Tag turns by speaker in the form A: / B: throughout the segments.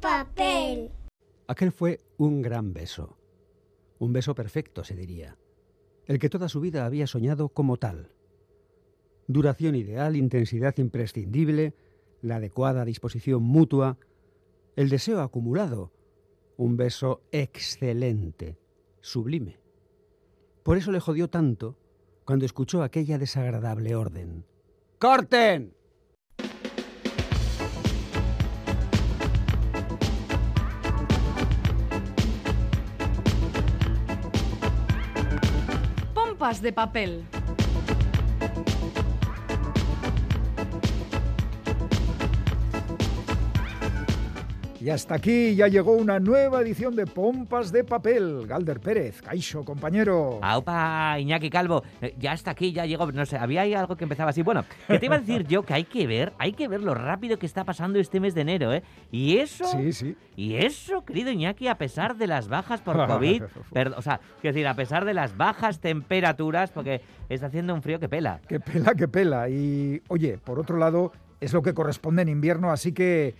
A: papel.
B: Aquel fue un gran beso. Un beso perfecto, se diría. El que toda su vida había soñado como tal. Duración ideal, intensidad imprescindible, la adecuada disposición mutua, el deseo acumulado, un beso excelente, sublime. Por eso le jodió tanto cuando escuchó aquella desagradable orden. ¡Corten!
C: De papel.
D: Y hasta aquí ya llegó una nueva edición de Pompas de Papel. Galder Pérez, Caixo, compañero.
E: Aupa, Iñaki Calvo, eh, ya hasta aquí, ya llegó, no sé, había ahí algo que empezaba así. Bueno, que te iba a decir yo que hay que ver, hay que ver lo rápido que está pasando este mes de enero, ¿eh? Y eso,
D: Sí, sí.
E: y eso, querido Iñaki, a pesar de las bajas por COVID, perdón, o sea, quiero decir, a pesar de las bajas temperaturas, porque está haciendo un frío que pela.
D: Que pela, que pela. Y oye, por otro lado, es lo que corresponde en invierno, así que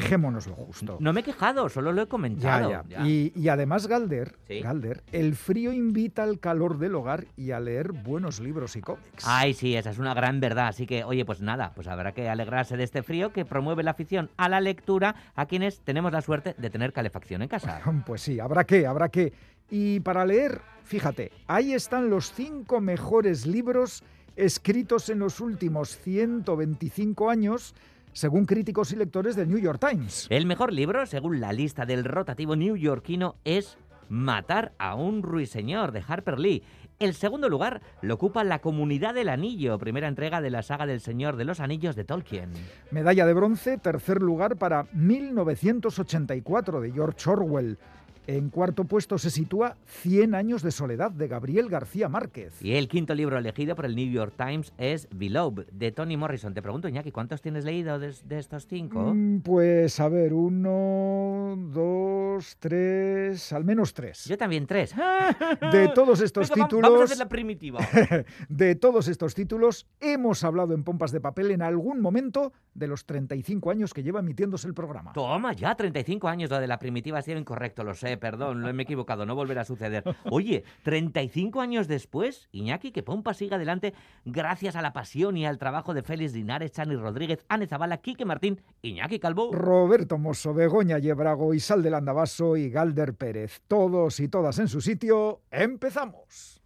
D: quejémonos lo justo.
E: No me he quejado, solo lo he comentado.
D: ya.
E: ya.
D: Y, y además, Galder,
E: Sí.
D: Galder, el frío invita al calor del hogar y a leer buenos libros y cómics.
E: Ay, sí, esa es una gran verdad. Así que, oye, pues nada, pues habrá que alegrarse de este frío que promueve la afición a la lectura a quienes tenemos la suerte de tener calefacción en casa.
D: Pues sí, habrá que, habrá que. Y para leer, fíjate, ahí están los cinco mejores libros escritos en los últimos 125 años, según críticos y lectores del New York Times.
E: El mejor libro, según la lista del rotativo neoyorquino, es Matar a un ruiseñor de Harper Lee. El segundo lugar lo ocupa La Comunidad del Anillo, primera entrega de la saga del Señor de los Anillos de Tolkien.
D: Medalla de bronce, tercer lugar para 1984 de George Orwell. En cuarto puesto se sitúa 100 años de soledad de Gabriel García Márquez.
E: Y el quinto libro elegido por el New York Times es Beloved, de Toni Morrison. Te pregunto, Iñaki, ¿cuántos tienes leído de, de estos cinco?
D: Mm, Pues a ver, uno, dos, tres, al menos tres.
E: Yo también tres.
D: De todos estos
E: Venga,
D: títulos,
E: Vamos a hacer la primitiva.
D: de todos estos títulos, hemos hablado en Pompas de Papel en algún momento de los 35 años que lleva emitiéndose el programa.
E: Toma, ya 35 años, lo de la primitiva ha sido incorrecto, lo sé, perdón, lo me he equivocado, no volverá a suceder. Oye, 35 años después, Iñaki, que Pompa siga adelante gracias a la pasión y al trabajo de Félix Linares, Chani Rodríguez, Ane Zabala, Quique Martín, Iñaki Calvo.
D: Roberto Mosso, Begoña Yebrago, Isal del Andabaso y Galder Pérez. Todos y todas en su sitio. ¡Empezamos!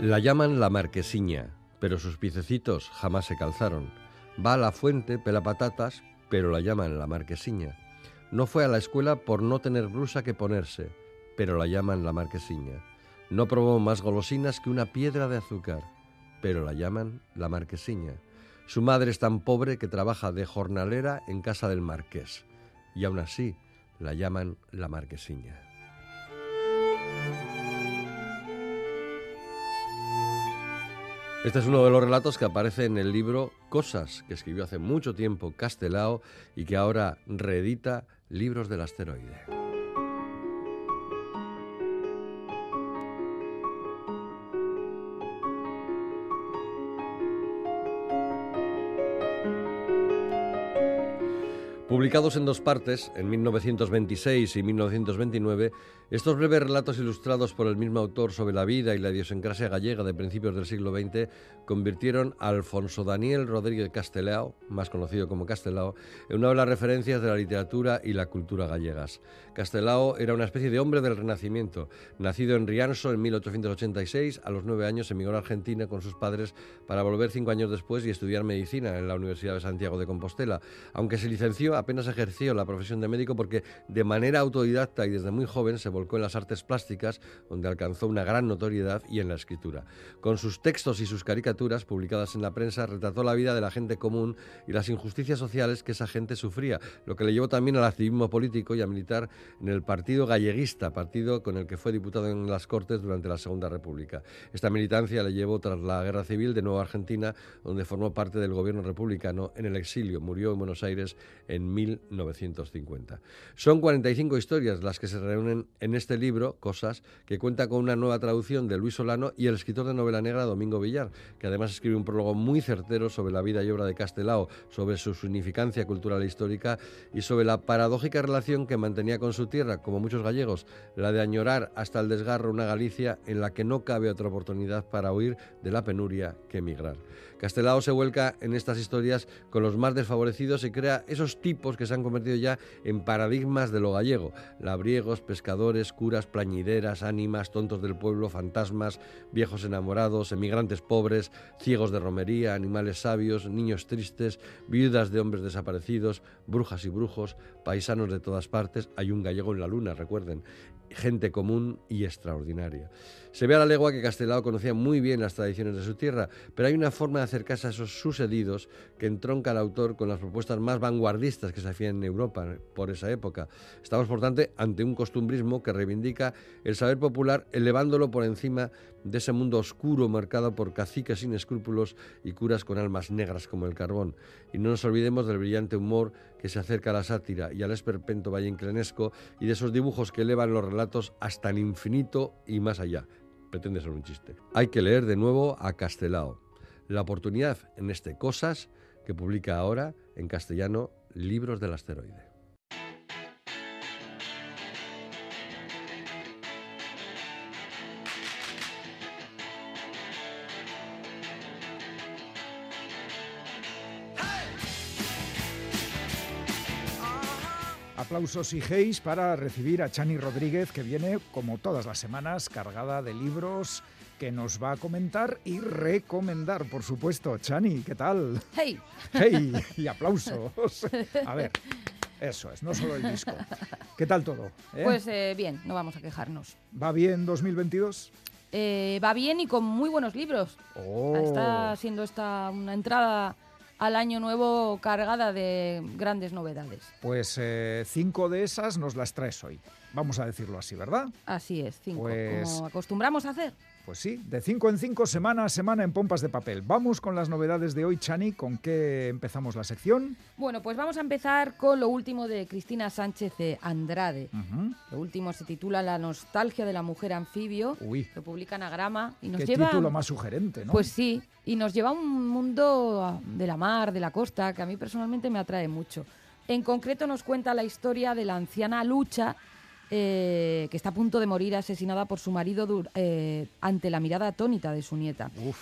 F: La llaman la marquesiña, pero sus piececitos jamás se calzaron. Va a la fuente, pela patatas, pero la llaman la marquesiña. No fue a la escuela por no tener blusa que ponerse, pero la llaman la marquesiña. No probó más golosinas que una piedra de azúcar, pero la llaman la marquesiña. Su madre es tan pobre que trabaja de jornalera en casa del marqués, y aún así la llaman la marquesiña. Este es uno de los relatos que aparece en el libro Cosas, que escribió hace mucho tiempo Castelao y que ahora reedita Libros del Asteroide. Publicados en dos partes, en 1926 y 1929, estos breves relatos ilustrados por el mismo autor sobre la vida y la idiosincrasia gallega de principios del siglo XX convirtieron a Alfonso Daniel Rodríguez Castelao, más conocido como Castelao, en una de las referencias de la literatura y la cultura gallegas. Castelao era una especie de hombre del Renacimiento, nacido en Rianso en 1886, a los nueve años emigró a Argentina con sus padres para volver cinco años después y estudiar medicina en la Universidad de Santiago de Compostela. Aunque se licenció, apenas ejerció la profesión de médico porque de manera autodidacta y desde muy joven se volcó en las artes plásticas, donde alcanzó una gran notoriedad y en la escritura. Con sus textos y sus caricaturas publicadas en la prensa, retrató la vida de la gente común y las injusticias sociales que esa gente sufría, lo que le llevó también al activismo político y a militar en el Partido Galleguista, partido con el que fue diputado en las Cortes durante la Segunda República. Esta militancia le llevó tras la Guerra Civil de nuevo a Argentina, donde formó parte del gobierno republicano en el exilio. Murió en Buenos Aires en 1950. Son 45 historias las que se reúnen en este libro, Cosas, que cuenta con una nueva traducción de Luis Solano y el escritor de novela negra Domingo Villar, que además escribe un prólogo muy certero sobre la vida y obra de Castelao, sobre su significancia cultural e histórica y sobre la paradójica relación que mantenía con su tierra, como muchos gallegos, la de añorar hasta el desgarro una Galicia en la que no cabe otra oportunidad para huir de la penuria que emigrar. Castelao se vuelca en estas historias con los más desfavorecidos y crea esos tipos que se han convertido ya en paradigmas de lo gallego. Labriegos, pescadores, curas, plañideras, ánimas, tontos del pueblo, fantasmas, viejos enamorados, emigrantes pobres, ciegos de romería, animales sabios, niños tristes, viudas de hombres desaparecidos, brujas y brujos, paisanos de todas partes. Hay un gallego en la luna, recuerden gente común y extraordinaria. Se ve a la legua que Castelao conocía muy bien las tradiciones de su tierra, pero hay una forma de acercarse a esos sucedidos que entronca al autor con las propuestas más vanguardistas que se hacían en Europa por esa época. Estamos, por tanto, ante un costumbrismo que reivindica el saber popular, elevándolo por encima de ese mundo oscuro marcado por caciques sin escrúpulos y curas con almas negras como el carbón. Y no nos olvidemos del brillante humor que se acerca a la sátira y al esperpento valleinclenesco y de esos dibujos que elevan los relatos hasta el infinito y más allá. Pretende ser un chiste. Hay que leer de nuevo a Castelao. La oportunidad en este Cosas que publica ahora en castellano Libros del Asteroide.
D: Aplausos y geis para recibir a Chani Rodríguez, que viene, como todas las semanas, cargada de libros que nos va a comentar y recomendar, por supuesto. Chani, ¿qué tal?
A: ¡Hey!
D: ¡Hey! Y aplausos. A ver, eso es, no solo el disco. ¿Qué tal todo? eh?
A: Pues eh, bien, no vamos a quejarnos.
D: ¿Va bien 2022?
A: Eh, va bien y con muy buenos libros.
D: Oh.
A: Está siendo esta una entrada al año nuevo cargada de grandes novedades.
D: Pues eh, cinco de esas nos las traes hoy. Vamos a decirlo así, ¿verdad?
A: Así es, cinco,
D: Pues-
A: como acostumbramos a hacer.
D: Pues sí, de cinco en cinco, semana a semana en pompas de papel. Vamos con las novedades de hoy, Chani. ¿Con qué empezamos la sección?
A: Bueno, pues vamos a empezar con lo último de Cristina Sánchez de Andrade. Lo último se titula La nostalgia de la mujer anfibio.
D: Uy,
A: Lo publica Anagrama y nos
D: qué
A: lleva...
D: título más sugerente, ¿no?
A: Pues sí, y nos lleva a un mundo de la mar, de la costa, que a mí personalmente me atrae mucho. En concreto nos cuenta la historia de la anciana Lucha, eh, que está a punto de morir asesinada por su marido eh, ante la mirada atónita de su nieta.
D: Uf,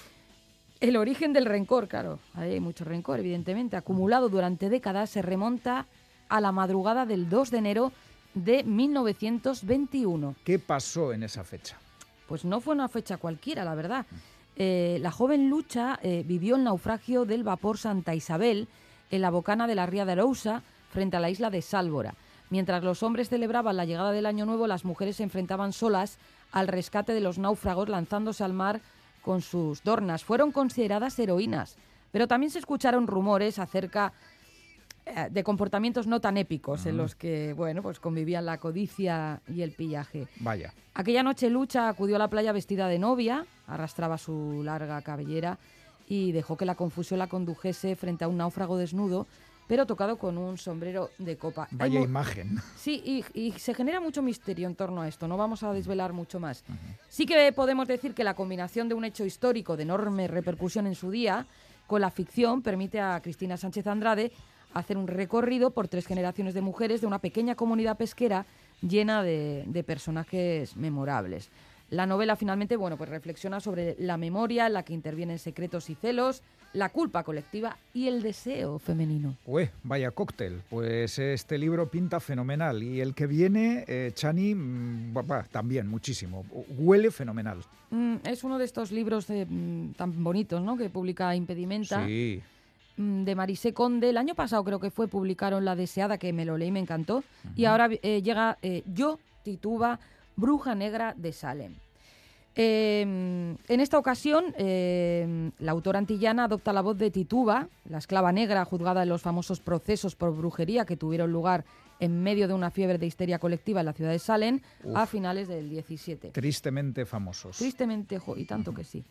A: El origen del rencor, claro, hay mucho rencor, evidentemente, acumulado durante décadas, se remonta a la madrugada del 2 de enero de 1921.
D: ¿qué pasó en esa fecha?
A: Pues no fue una fecha cualquiera, la verdad. Eh, la joven Lucha eh, vivió el naufragio del vapor Santa Isabel en la bocana de la ría de Arousa, frente a la isla de Sálvora. Mientras los hombres celebraban la llegada del Año Nuevo, las mujeres se enfrentaban solas al rescate de los náufragos, lanzándose al mar con sus dornas. Fueron consideradas heroínas, pero también se escucharon rumores acerca eh, de comportamientos no tan épicos en los que, bueno, pues convivían la codicia y el pillaje.
D: Vaya,
A: Aquella noche Lucha acudió a la playa vestida de novia, arrastraba su larga cabellera y dejó que la confusión la condujese frente a un náufrago desnudo, pero tocado con un sombrero de copa.
D: Vaya imagen.
A: Sí, y, y se genera mucho misterio en torno a esto, no vamos a desvelar mucho más. Sí que podemos decir que la combinación de un hecho histórico de enorme repercusión en su día con la ficción permite a Cristina Sánchez Andrade hacer un recorrido por tres generaciones de mujeres de una pequeña comunidad pesquera llena de, de personajes memorables. La novela finalmente, bueno, pues reflexiona sobre la memoria en la que intervienen secretos y celos, la culpa colectiva y el deseo femenino.
D: Ué, vaya cóctel. Pues este libro pinta fenomenal. Y el que viene, eh, Chani, mm, también muchísimo. Huele fenomenal.
A: Mm, es uno de estos libros de, mm, tan bonitos, ¿no? Que publica Impedimenta,
D: Sí.
A: de Marisé Conde. El año pasado creo que fue, publicaron La Deseada, que me lo leí y me encantó. Y ahora eh, llega eh, Yo, Tituba, Bruja Negra de Salem. Eh, en esta ocasión, eh, la autora antillana adopta la voz de Tituba, la esclava negra juzgada en los famosos procesos por brujería que tuvieron lugar en medio de una fiebre de histeria colectiva en la ciudad de Salem a finales del 17.
D: Tristemente famosos.
A: Tristemente, jo, y tanto que sí.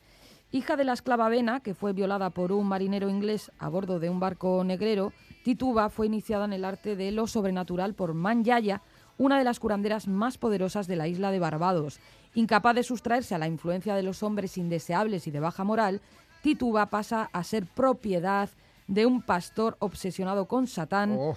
A: Hija de la esclava Vena, que fue violada por un marinero inglés a bordo de un barco negrero, Tituba fue iniciada en el arte de lo sobrenatural por Manyaya, una de las curanderas más poderosas de la isla de Barbados. Incapaz de sustraerse a la influencia de los hombres indeseables y de baja moral, Tituba pasa a ser propiedad de un pastor obsesionado con Satán
D: Oh,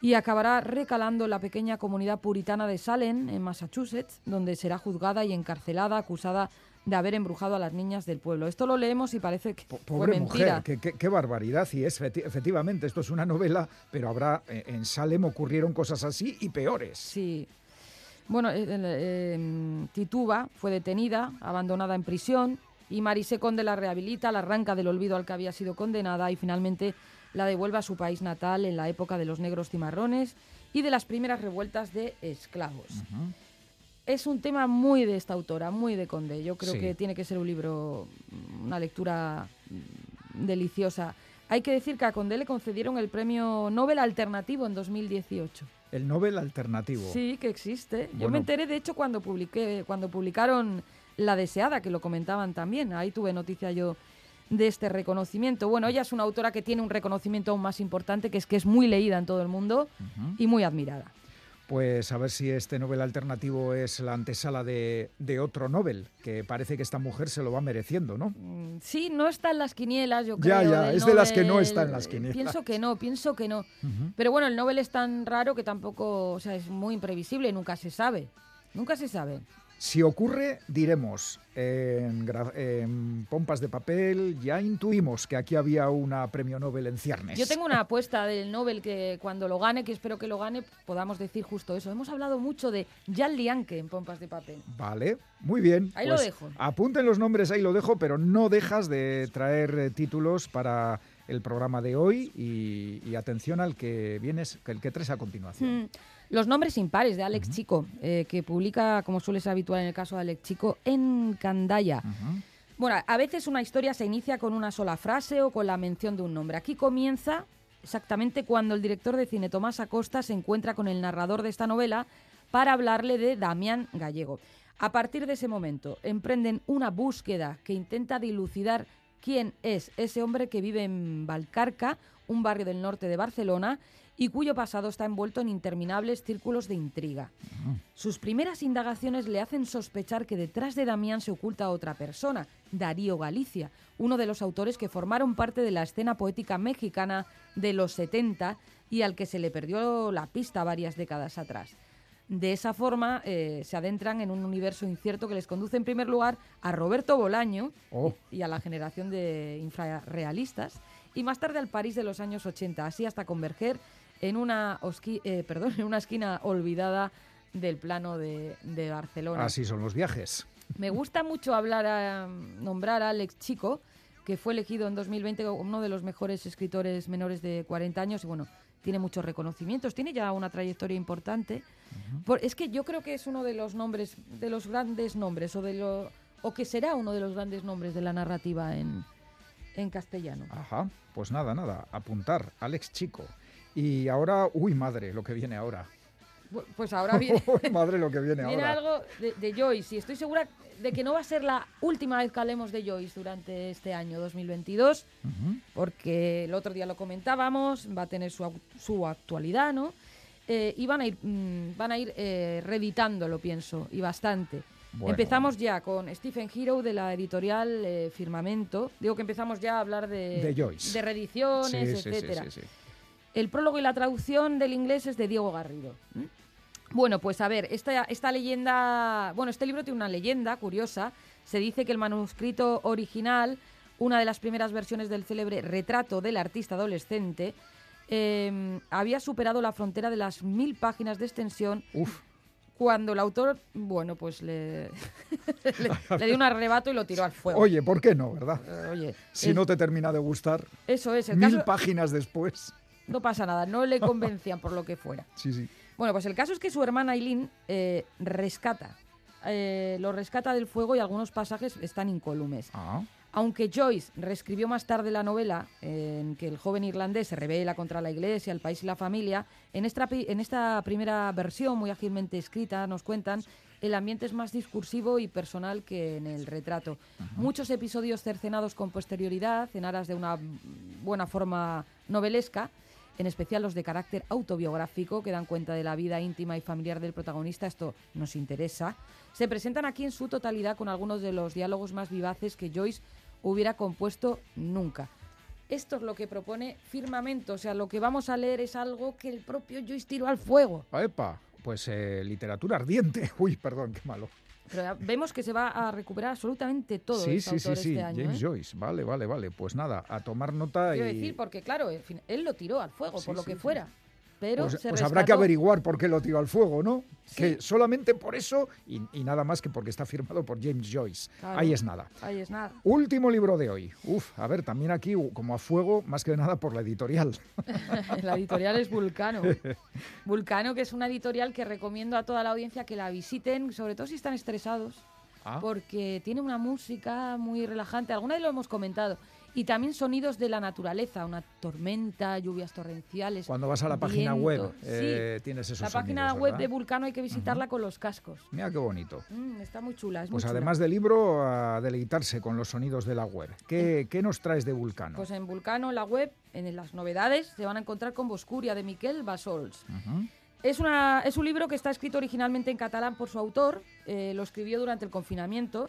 A: y acabará recalando en la pequeña comunidad puritana de Salem, en Massachusetts, donde será juzgada y encarcelada, acusada de haber embrujado a las niñas del pueblo. Esto lo leemos y parece que fue
D: pobre
A: mentira.
D: mujer, qué, barbaridad. Y es, efecti- efectivamente, esto es una novela, pero habrá eh, en Salem ocurrieron cosas así y peores.
A: Sí. Bueno, eh, eh, em, Tituba fue detenida, abandonada en prisión, y Marise Conde la rehabilita, la arranca del olvido al que había sido condenada y finalmente la devuelve a su país natal en la época de los negros cimarrones y de las primeras revueltas de esclavos. Es un tema muy de esta autora, muy de Conde. Yo creo
D: Sí.
A: que tiene que ser un libro, una lectura deliciosa. Hay que decir que a Conde le concedieron el premio Nobel Alternativo en 2018.
D: El Nobel alternativo.
A: Sí, que existe. Yo me enteré, de hecho, cuando publiqué, cuando publicaron La Deseada, que lo comentaban también. Ahí tuve noticia yo de este reconocimiento. Bueno, ella es una autora que tiene un reconocimiento aún más importante, que es que es muy leída en todo el mundo y muy admirada.
D: Pues a ver si este Nobel alternativo es la antesala de, de otro Nobel, que parece que esta mujer se lo va mereciendo, ¿no?
A: Mm, Sí, no está en las quinielas, yo
D: Ya,
A: creo.
D: ya,
A: del
D: es de las que no está en las quinielas.
A: Pienso que no, pienso que no. Pero bueno, el Nobel es tan raro que tampoco, o sea, es muy imprevisible nunca se sabe. Nunca se sabe.
D: Si ocurre, diremos, en, pompas de papel ya intuimos que aquí había una premio Nobel en ciernes.
A: Yo tengo una apuesta del Nobel que cuando lo gane, que espero que lo gane, podamos decir justo eso. Hemos hablado mucho de Jan Lianke en Pompas de Papel.
D: Vale, muy bien.
A: Ahí lo
D: Pues
A: dejo.
D: Apunten los nombres, ahí lo dejo, pero no dejas de traer eh, títulos para el programa de hoy y, y atención al que vienes, el que traes a continuación.
A: Mm, Los nombres impares de Alex Chico, eh, que publica, como suele ser habitual en el caso de Alex Chico, en Candaya. Bueno, a veces una historia se inicia con una sola frase o con la mención de un nombre. Aquí comienza exactamente cuando el director de cine Tomás Acosta se encuentra con el narrador de esta novela para hablarle de Damián Gallego. A partir de ese momento emprenden una búsqueda que intenta dilucidar quién es ese hombre que vive en Valcarca, un barrio del norte de Barcelona, y cuyo pasado está envuelto en interminables círculos de intriga. Sus primeras indagaciones le hacen sospechar que detrás de Damián se oculta otra persona, Darío Galicia, uno de los autores que formaron parte de la escena poética mexicana de los 70 y al que se le perdió la pista varias décadas atrás. De esa forma eh, se adentran en un universo incierto que les conduce en primer lugar a Roberto Bolaño
D: Oh.
A: y a la generación de infrarrealistas y más tarde al París de los años 80, así hasta converger en una, osqui- eh, perdón, en una esquina olvidada del plano de, de Barcelona.
D: Así son los viajes.
A: Me gusta mucho hablar a, nombrar a Alex Chico, que fue elegido en 2020 como uno de los mejores escritores menores de 40 años y bueno, tiene muchos reconocimientos, tiene ya una trayectoria importante. Por- es que yo creo que es uno de los nombres, de los grandes nombres o de lo o que será uno de los grandes nombres de la narrativa en, en castellano.
D: Ajá, pues nada, nada, apuntar, Alex Chico. Y ahora, uy, madre, lo que viene ahora.
A: Pues ahora viene,
D: Uy, madre, lo que viene,
A: viene
D: ahora.
A: algo de, de Joyce y estoy segura de que no va a ser la última vez que hablemos de Joyce durante este año 2022.
D: Ujú.
A: porque el otro día lo comentábamos, va a tener su, su actualidad, ¿no? Eh, y van a ir, mm, van a ir eh, reeditándolo, pienso, y bastante.
D: Bueno.
A: Empezamos ya con Stephen Hero de la editorial eh, Firmamento. Digo que empezamos ya a hablar de,
D: De Joyce.
A: de reediciones,
D: sí,
A: etcétera.
D: sí, sí.
A: El prólogo y la traducción del inglés es de Diego Garrido. ¿m? Bueno, pues a ver, esta, esta leyenda, bueno, este libro tiene una leyenda curiosa. Se dice que el manuscrito original, una de las primeras versiones del célebre retrato del artista adolescente, eh, había superado la frontera de las mil páginas de extensión
D: Uf,
A: cuando el autor, bueno, pues le, le, le dio un arrebato y lo tiró al fuego.
D: oye, ¿por qué no, verdad?
A: Eh, oye,
D: Si no te termina de gustar,
A: eso es, el
D: mil
A: caso,
D: páginas después.
A: No pasa nada, no le convencían por lo que fuera.
D: Sí, sí.
A: Bueno, pues el caso es que su hermana Aileen eh, rescata, eh, lo rescata del fuego y algunos pasajes están incólumes.
D: Ah,
A: Aunque Joyce reescribió más tarde la novela en que el joven irlandés se revela contra la iglesia, el país y la familia, en esta, en esta primera versión, muy ágilmente escrita, nos cuentan, el ambiente es más discursivo y personal que en el retrato. Muchos episodios cercenados con posterioridad, en aras de una buena forma novelesca, en especial los de carácter autobiográfico, que dan cuenta de la vida íntima y familiar del protagonista, esto nos interesa, se presentan aquí en su totalidad con algunos de los diálogos más vivaces que Joyce hubiera compuesto nunca. Esto es lo que propone Firmamento, o sea, lo que vamos a leer es algo que el propio Joyce tiró al fuego.
D: Epa, pues eh, literatura ardiente. Uy, perdón, qué malo.
A: Pero vemos que se va a recuperar absolutamente todo
D: sí,
A: este
D: sí, sí,
A: autor
D: sí,
A: este año.
D: James
A: ¿eh?
D: Joyce. Vale, vale, vale. Pues nada, a tomar nota
A: Quiero
D: y...
A: decir, porque claro, él lo tiró al fuego, por lo que fuera. Pero
D: Pues,
A: se
D: pues habrá que averiguar por qué lo tiró al fuego, ¿no?
A: Sí.
D: Que solamente por eso y, y nada más que porque está firmado por James Joyce.
A: Claro.
D: Ahí es nada.
A: Ahí es nada.
D: Último libro de hoy. Uf, a ver, también aquí como a fuego, más que nada por la editorial.
A: La editorial es Vulcano. Vulcano, que es una editorial que recomiendo a toda la audiencia que la visiten, sobre todo si están estresados,
D: Ah,
A: porque tiene una música muy relajante. Alguna vez lo hemos comentado. Y también sonidos de la naturaleza, una tormenta, lluvias torrenciales.
D: Cuando vas a la página web.
A: Sí,
D: eh, tienes esos
A: La página
D: sonidos,
A: web
D: ¿verdad?
A: de Vulcano hay que visitarla con los cascos.
D: Mira qué bonito.
A: Mm, está muy chula. Es
D: Pues
A: muy chula.
D: además del libro, a deleitarse con los sonidos de la web. ¿Qué, qué nos traes de Vulcano?
A: Pues en Vulcano, la web, en las novedades, se van a encontrar con Boscuria de Miquel Basols. Es, una, es un libro que está escrito originalmente en catalán por su autor, eh, lo escribió durante el confinamiento,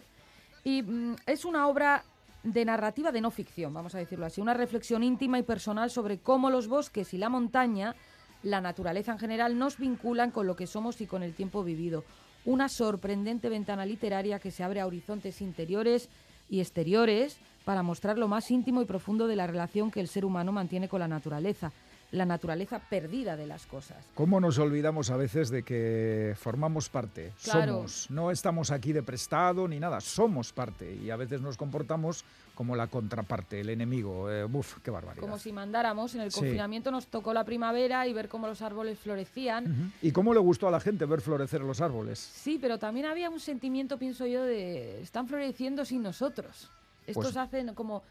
A: y mm, es una obra de narrativa de no ficción, vamos a decirlo así, una reflexión íntima y personal sobre cómo los bosques y la montaña, la naturaleza en general, nos vinculan con lo que somos y con el tiempo vivido. Una sorprendente ventana literaria que se abre a horizontes interiores y exteriores para mostrar lo más íntimo y profundo de la relación que el ser humano mantiene con la naturaleza, la naturaleza perdida de las cosas.
D: ¿Cómo nos olvidamos a veces de que formamos parte?
A: Claro.
D: Somos. No estamos aquí de prestado ni nada, somos parte. Y a veces nos comportamos como la contraparte, el enemigo. Eh, uf, qué barbaridad.
A: Como si mandáramos. En el
D: Sí.
A: confinamiento nos tocó la primavera y ver cómo los árboles florecían.
D: ¿Y cómo le gustó a la gente ver florecer los árboles?
A: Sí, pero también había un sentimiento, pienso yo, de están floreciendo sin nosotros. Estos
D: Pues-
A: hacen como...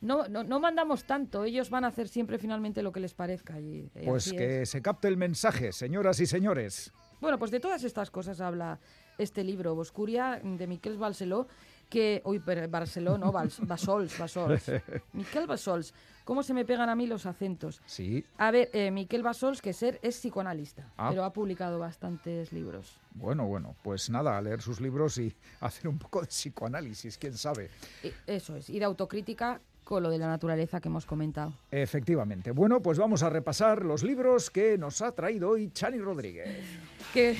A: No, no, no mandamos tanto, ellos van a hacer siempre finalmente lo que les parezca. Y, y
D: Pues que
A: es.
D: se capte el mensaje, señoras y señores.
A: Bueno, pues de todas estas cosas habla este libro, Boscuria, de Miquel Barceló, que... Uy, pero Barceló, no, Bals- Basols, Basols. Miquel Basols. ¿Cómo se me pegan a mí los acentos?
D: Sí,
A: A ver, eh, Miquel Basols, que ser es psicoanalista,
D: Ah.
A: pero ha publicado bastantes libros.
D: bueno, bueno, pues nada, a leer sus libros y hacer un poco de psicoanálisis, quién sabe.
A: Y eso es, y de autocrítica con lo de la naturaleza que hemos comentado.
D: Efectivamente. Bueno, pues vamos a repasar los libros que nos ha traído hoy Chani Rodríguez.
A: Que,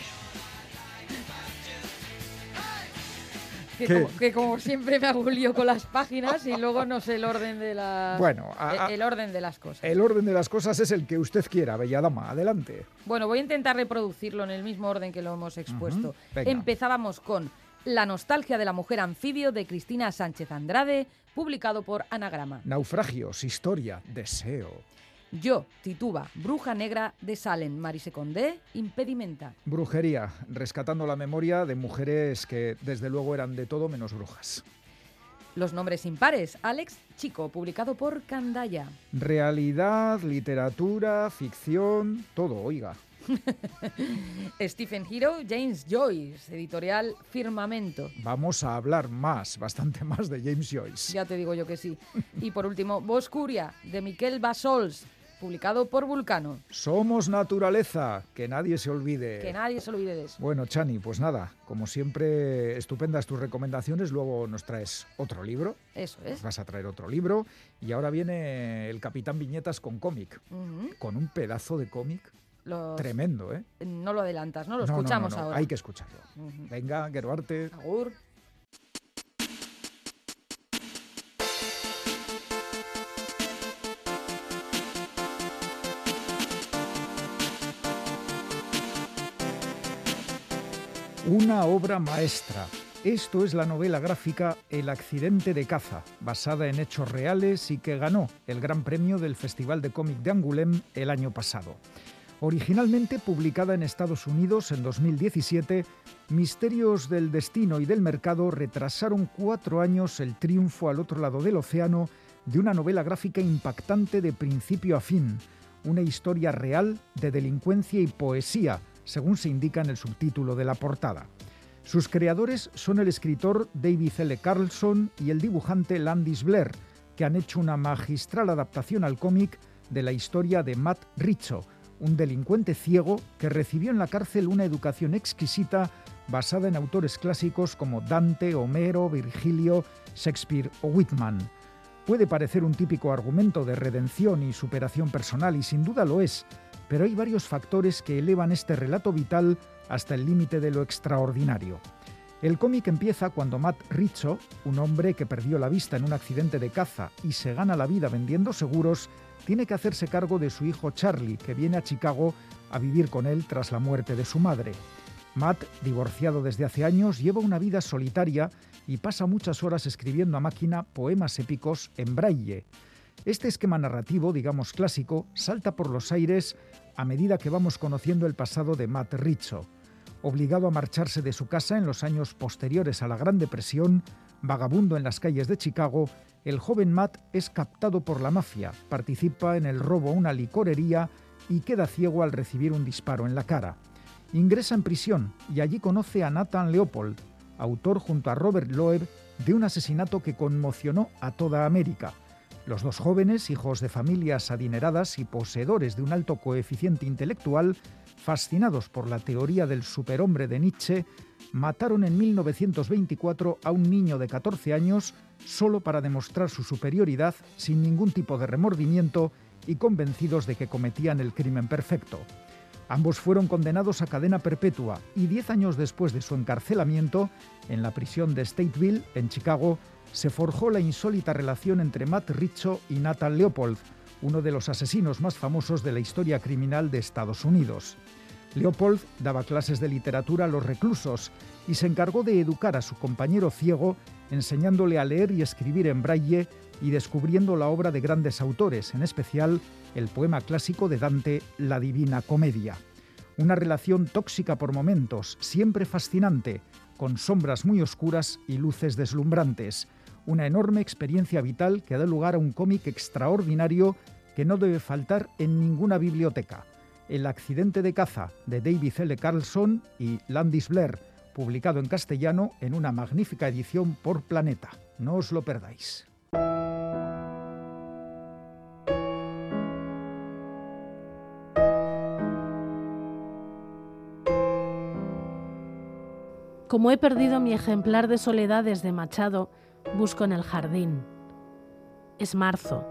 A: que, como, que como siempre me hago un lío con las páginas y luego no sé el orden de las...
D: Bueno, a- a-
A: el orden de las cosas.
D: El orden de las cosas es el que usted quiera, bella dama. Adelante.
A: Bueno, voy a intentar reproducirlo en el mismo orden que lo hemos expuesto. Empezábamos con La nostalgia de la mujer anfibio de Cristina Sánchez Andrade, publicado por Anagrama.
D: Naufragios, historia, deseo.
A: Yo, Tituba, Bruja Negra de Salem, Marise Condé, Impedimenta.
D: Brujería, rescatando la memoria de mujeres que desde luego eran de todo menos brujas.
A: Los nombres impares, Alex Chico, publicado por Candaya.
D: Realidad, literatura, ficción, todo, oiga.
A: Stephen Hero, James Joyce, editorial Firmamento.
D: Vamos a hablar más, bastante más de James Joyce.
A: Ya te digo yo que sí. Y por último, Boscuria, de Miquel Basols, publicado por Vulcano.
D: Somos naturaleza, que nadie se olvide.
A: Que nadie se olvide de eso.
D: Bueno, Chani, pues nada, como siempre, estupendas tus recomendaciones. Luego nos traes otro libro,
A: Eso es.
D: nos vas a traer otro libro. Y ahora viene el Capitán Viñetas con cómic, con un pedazo de cómic
A: Los-
D: tremendo, ¿eh?
A: No lo adelantas, ¿no? Lo
D: No, no, no,
A: escuchamos
D: no,
A: ahora.
D: Hay que escucharlo. Venga, Geruarte.
A: Agur.
D: Una obra maestra. Esto es la novela gráfica El accidente de caza, basada en hechos reales y que ganó el Gran Premio del Festival de Cómic de Angoulême el año pasado. Originalmente publicada en Estados Unidos en 2017, Misterios del Destino y del Mercado retrasaron cuatro años el triunfo al otro lado del océano de una novela gráfica impactante de principio a fin, una historia real de delincuencia y poesía, según se indica en el subtítulo de la portada. Sus creadores son el escritor David L. Carlson y el dibujante Landis Blair, que han hecho una magistral adaptación al cómic de la historia de Matt Richo, un delincuente ciego que recibió en la cárcel una educación exquisita basada en autores clásicos como Dante, Homero, Virgilio, Shakespeare o Whitman. Puede parecer un típico argumento de redención y superación personal y sin duda lo es, pero hay varios factores que elevan este relato vital hasta el límite de lo extraordinario. El cómic empieza cuando Matt Richo, un hombre que perdió la vista en un accidente de caza y se gana la vida vendiendo seguros, tiene que hacerse cargo de su hijo Charlie, que viene a Chicago a vivir con él tras la muerte de su madre. Matt, divorciado desde hace años, lleva una vida solitaria y pasa muchas horas escribiendo a máquina poemas épicos en braille. Este esquema narrativo, digamos clásico, salta por los aires a medida que vamos conociendo el pasado de Matt Richo. Obligado a marcharse de su casa en los años posteriores a la Gran Depresión, vagabundo en las calles de Chicago, el joven Matt es captado por la mafia, participa en el robo a una licorería y queda ciego al recibir un disparo en la cara. Ingresa en prisión y allí conoce a Nathan Leopold, autor junto a Robert Loeb de un asesinato que conmocionó a toda América. Los dos jóvenes, hijos de familias adineradas y poseedores de un alto coeficiente intelectual, fascinados por la teoría del superhombre de Nietzsche, mataron en 1924 a un niño de 14 años solo para demostrar su superioridad sin ningún tipo de remordimiento y convencidos de que cometían el crimen perfecto. Ambos fueron condenados a cadena perpetua y diez años después de su encarcelamiento, en la prisión de Stateville, en Chicago, se forjó la insólita relación entre Matt Richo y Nathan Leopold, uno de los asesinos más famosos de la historia criminal de Estados Unidos. Leopold daba clases de literatura a los reclusos y se encargó de educar a su compañero ciego, enseñándole a leer y escribir en braille y descubriendo la obra de grandes autores, en especial el poema clásico de Dante, La Divina Comedia. Una relación tóxica por momentos, siempre fascinante, con sombras muy oscuras y luces deslumbrantes. Una enorme experiencia vital que da lugar a un cómic extraordinario que no debe faltar en ninguna biblioteca. El accidente de caza de David L. Carlson y Landis Blair, publicado en castellano en una magnífica edición por Planeta. No os lo perdáis.
G: Como he perdido mi ejemplar de Soledades de Machado, busco en el jardín. Es marzo,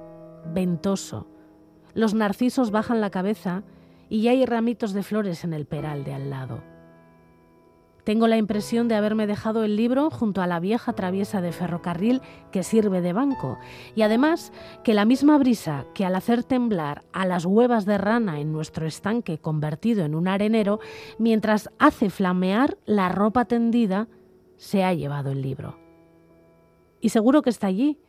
G: ventoso. Los narcisos bajan la cabeza y hay ramitos de flores en el peral de al lado. Tengo la impresión de haberme dejado el libro junto a la vieja traviesa de ferrocarril que sirve de banco, y además que la misma brisa que al hacer temblar a las huevas de rana en nuestro estanque convertido en un arenero, mientras hace flamear la ropa tendida, se ha llevado el libro. Y seguro que está allí,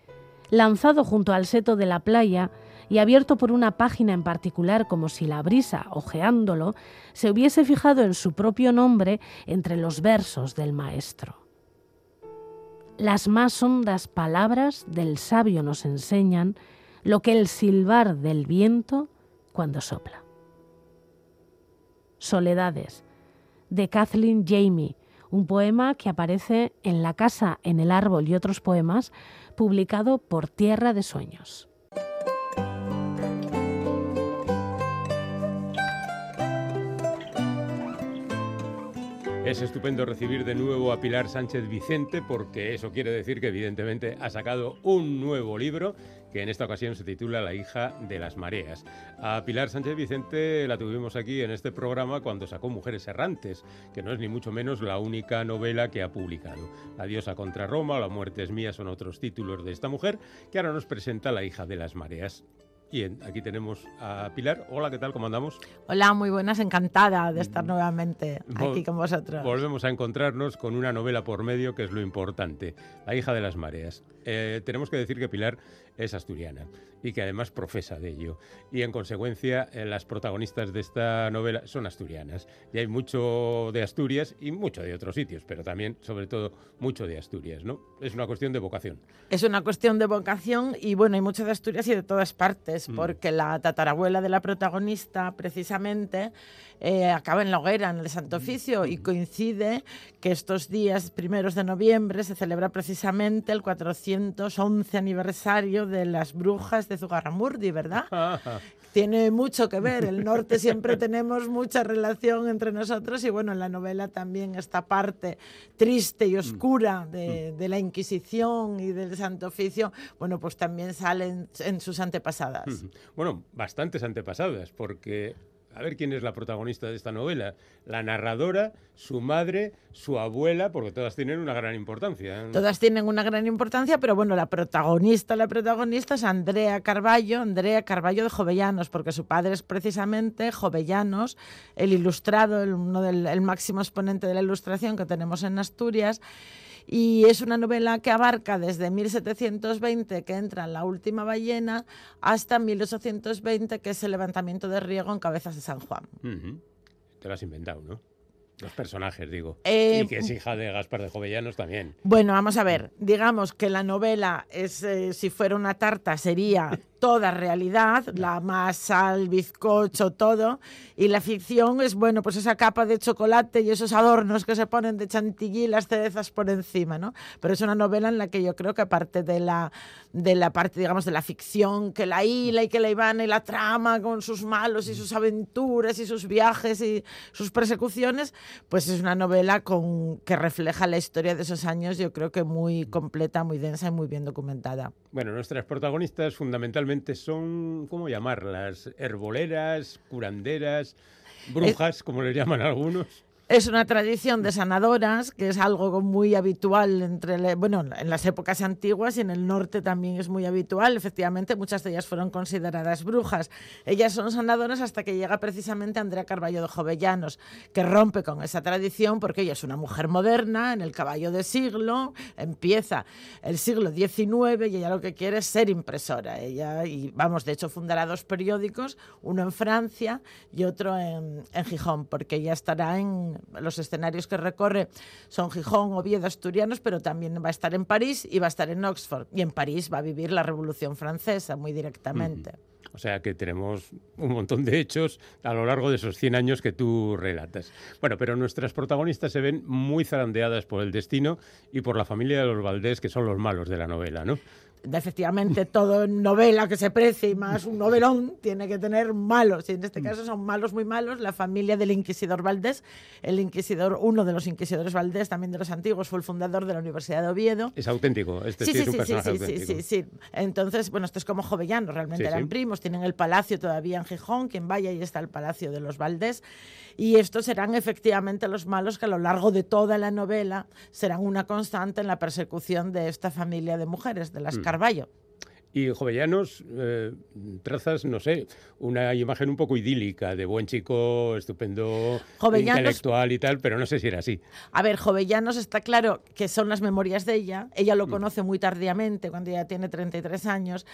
G: lanzado junto al seto de la playa, y abierto por una página en particular como si la brisa, ojeándolo, se hubiese fijado en su propio nombre entre los versos del maestro. Las más hondas palabras del sabio nos enseñan lo que el silbar del viento cuando sopla. Soledades, de Kathleen Jamie, un poema que aparece en La casa en el árbol y otros poemas, publicado por Tierra de Sueños.
H: Es estupendo recibir de nuevo a Pilar Sánchez Vicente porque eso quiere decir que evidentemente ha sacado un nuevo libro que en esta ocasión se titula La hija de las mareas. A Pilar Sánchez Vicente la tuvimos aquí en este programa cuando sacó Mujeres errantes, que no es ni mucho menos la única novela que ha publicado. La diosa contra Roma La muerte es mía son otros títulos de esta mujer que ahora nos presenta La hija de las mareas. Y aquí tenemos a Pilar. Hola, ¿qué tal? ¿Cómo andamos?
I: Hola, muy buenas, encantada de estar nuevamente aquí con vosotros.
H: Volvemos a encontrarnos con una novela por medio que es lo importante, La hija de las mareas. Eh, tenemos que decir que Pilar es asturiana y que además profesa de ello. Y en consecuencia, eh, las protagonistas de esta novela son asturianas. Y hay mucho de Asturias y mucho de otros sitios, pero también, sobre todo, mucho de Asturias, ¿no? Es una cuestión de vocación.
I: Es una cuestión de vocación y bueno, hay mucho de Asturias y de todas partes,
H: Mm.
I: porque la tatarabuela de la protagonista, precisamente, eh, acaba en la hoguera, en el Santo Oficio, y coincide que estos días primeros de noviembre se celebra precisamente el 411 aniversario de las brujas de Zugarramurdi, ¿verdad? Tiene mucho que ver. El norte siempre tenemos mucha relación entre nosotros y bueno, en la novela también esta parte triste y oscura de, de la Inquisición y del Santo Oficio, bueno, pues también salen en sus antepasadas.
H: Bueno, bastantes antepasadas, porque a ver quién es la protagonista de esta novela. La narradora, su madre, su abuela, porque todas tienen una gran importancia.
I: Todas tienen una gran importancia, pero bueno, la protagonista, la protagonista es Andrea Carballo, Andrea Carballo de Jovellanos, porque su padre es precisamente Jovellanos, el ilustrado, el máximo exponente de la ilustración que tenemos en Asturias. Y es una novela que abarca desde 1720, que entra en la última ballena, hasta 1820, que es el levantamiento de riego en Cabezas de San Juan.
H: Te lo has inventado, ¿no? Los personajes, digo.
I: Eh,
H: y que es hija de Gaspar de Jovellanos también.
I: Bueno, vamos a ver. Digamos que la novela es, eh, si fuera una tarta, sería toda realidad, la masa, el bizcocho, todo. Y la ficción es, bueno, pues esa capa de chocolate y esos adornos que se ponen de chantilly y las cerezas por encima, ¿no? Pero es una novela en la que yo creo que aparte de la, de la parte, digamos, de la ficción, que la hila y que la Ivana y la trama con sus malos y sus aventuras y sus viajes y sus persecuciones, pues es una novela con, que refleja la historia de esos años, yo creo que muy completa, muy densa y muy bien documentada.
H: Bueno, nuestras protagonistas fundamentalmente son, ¿cómo llamarlas? Herboleras, curanderas, brujas, como les llaman algunos.
I: Es una tradición de sanadoras, que es algo muy habitual entre, bueno, en las épocas antiguas y en el norte también es muy habitual. Efectivamente, muchas de ellas fueron consideradas brujas. Ellas son sanadoras hasta que llega precisamente Andrea Carballo de Jovellanos, que rompe con esa tradición porque ella es una mujer moderna, en el caballo de siglo, empieza el siglo XIX y ella lo que quiere es ser impresora. Ella, y vamos, de hecho fundará dos periódicos, uno en Francia y otro en, en Gijón, porque ella estará en los escenarios que recorre son Gijón, Oviedo, Asturianos, pero también va a estar en París y va a estar en Oxford. Y en París va a vivir la Revolución Francesa muy directamente.
H: O sea que tenemos un montón de hechos a lo largo de esos 100 años que tú relatas. Bueno, pero nuestras protagonistas se ven muy zarandeadas por el destino y por la familia de los Valdés, que son los malos de la novela, ¿no?
I: Efectivamente todo novela que se precie y más un novelón tiene que tener malos. Y en este caso son malos muy malos. La familia del inquisidor Valdés el inquisidor uno de los inquisidores Valdés también de los antiguos fue el fundador de la Universidad de Oviedo.
H: Es auténtico, este sí,
I: sí,
H: es un
I: sí,
H: personaje
I: sí, sí,
H: auténtico.
I: sí, sí. Entonces, bueno, esto es como Jovellanos, realmente eran primos, tienen el palacio todavía en Gijón, quien vaya, ahí está el palacio de los Valdés, y estos serán efectivamente los malos que a lo largo de toda la novela serán una constante en la persecución de esta familia de mujeres, de las
H: Mm.
I: Carballo.
H: Y Jovellanos eh, trazas, no sé, una imagen un poco idílica de buen chico, estupendo,
I: Jovellanos-
H: intelectual y tal, pero no sé si era así.
I: A ver, Jovellanos está claro que son las memorias de ella. Ella
H: Mm.
I: lo conoce muy tardíamente, cuando ella tiene 33 años.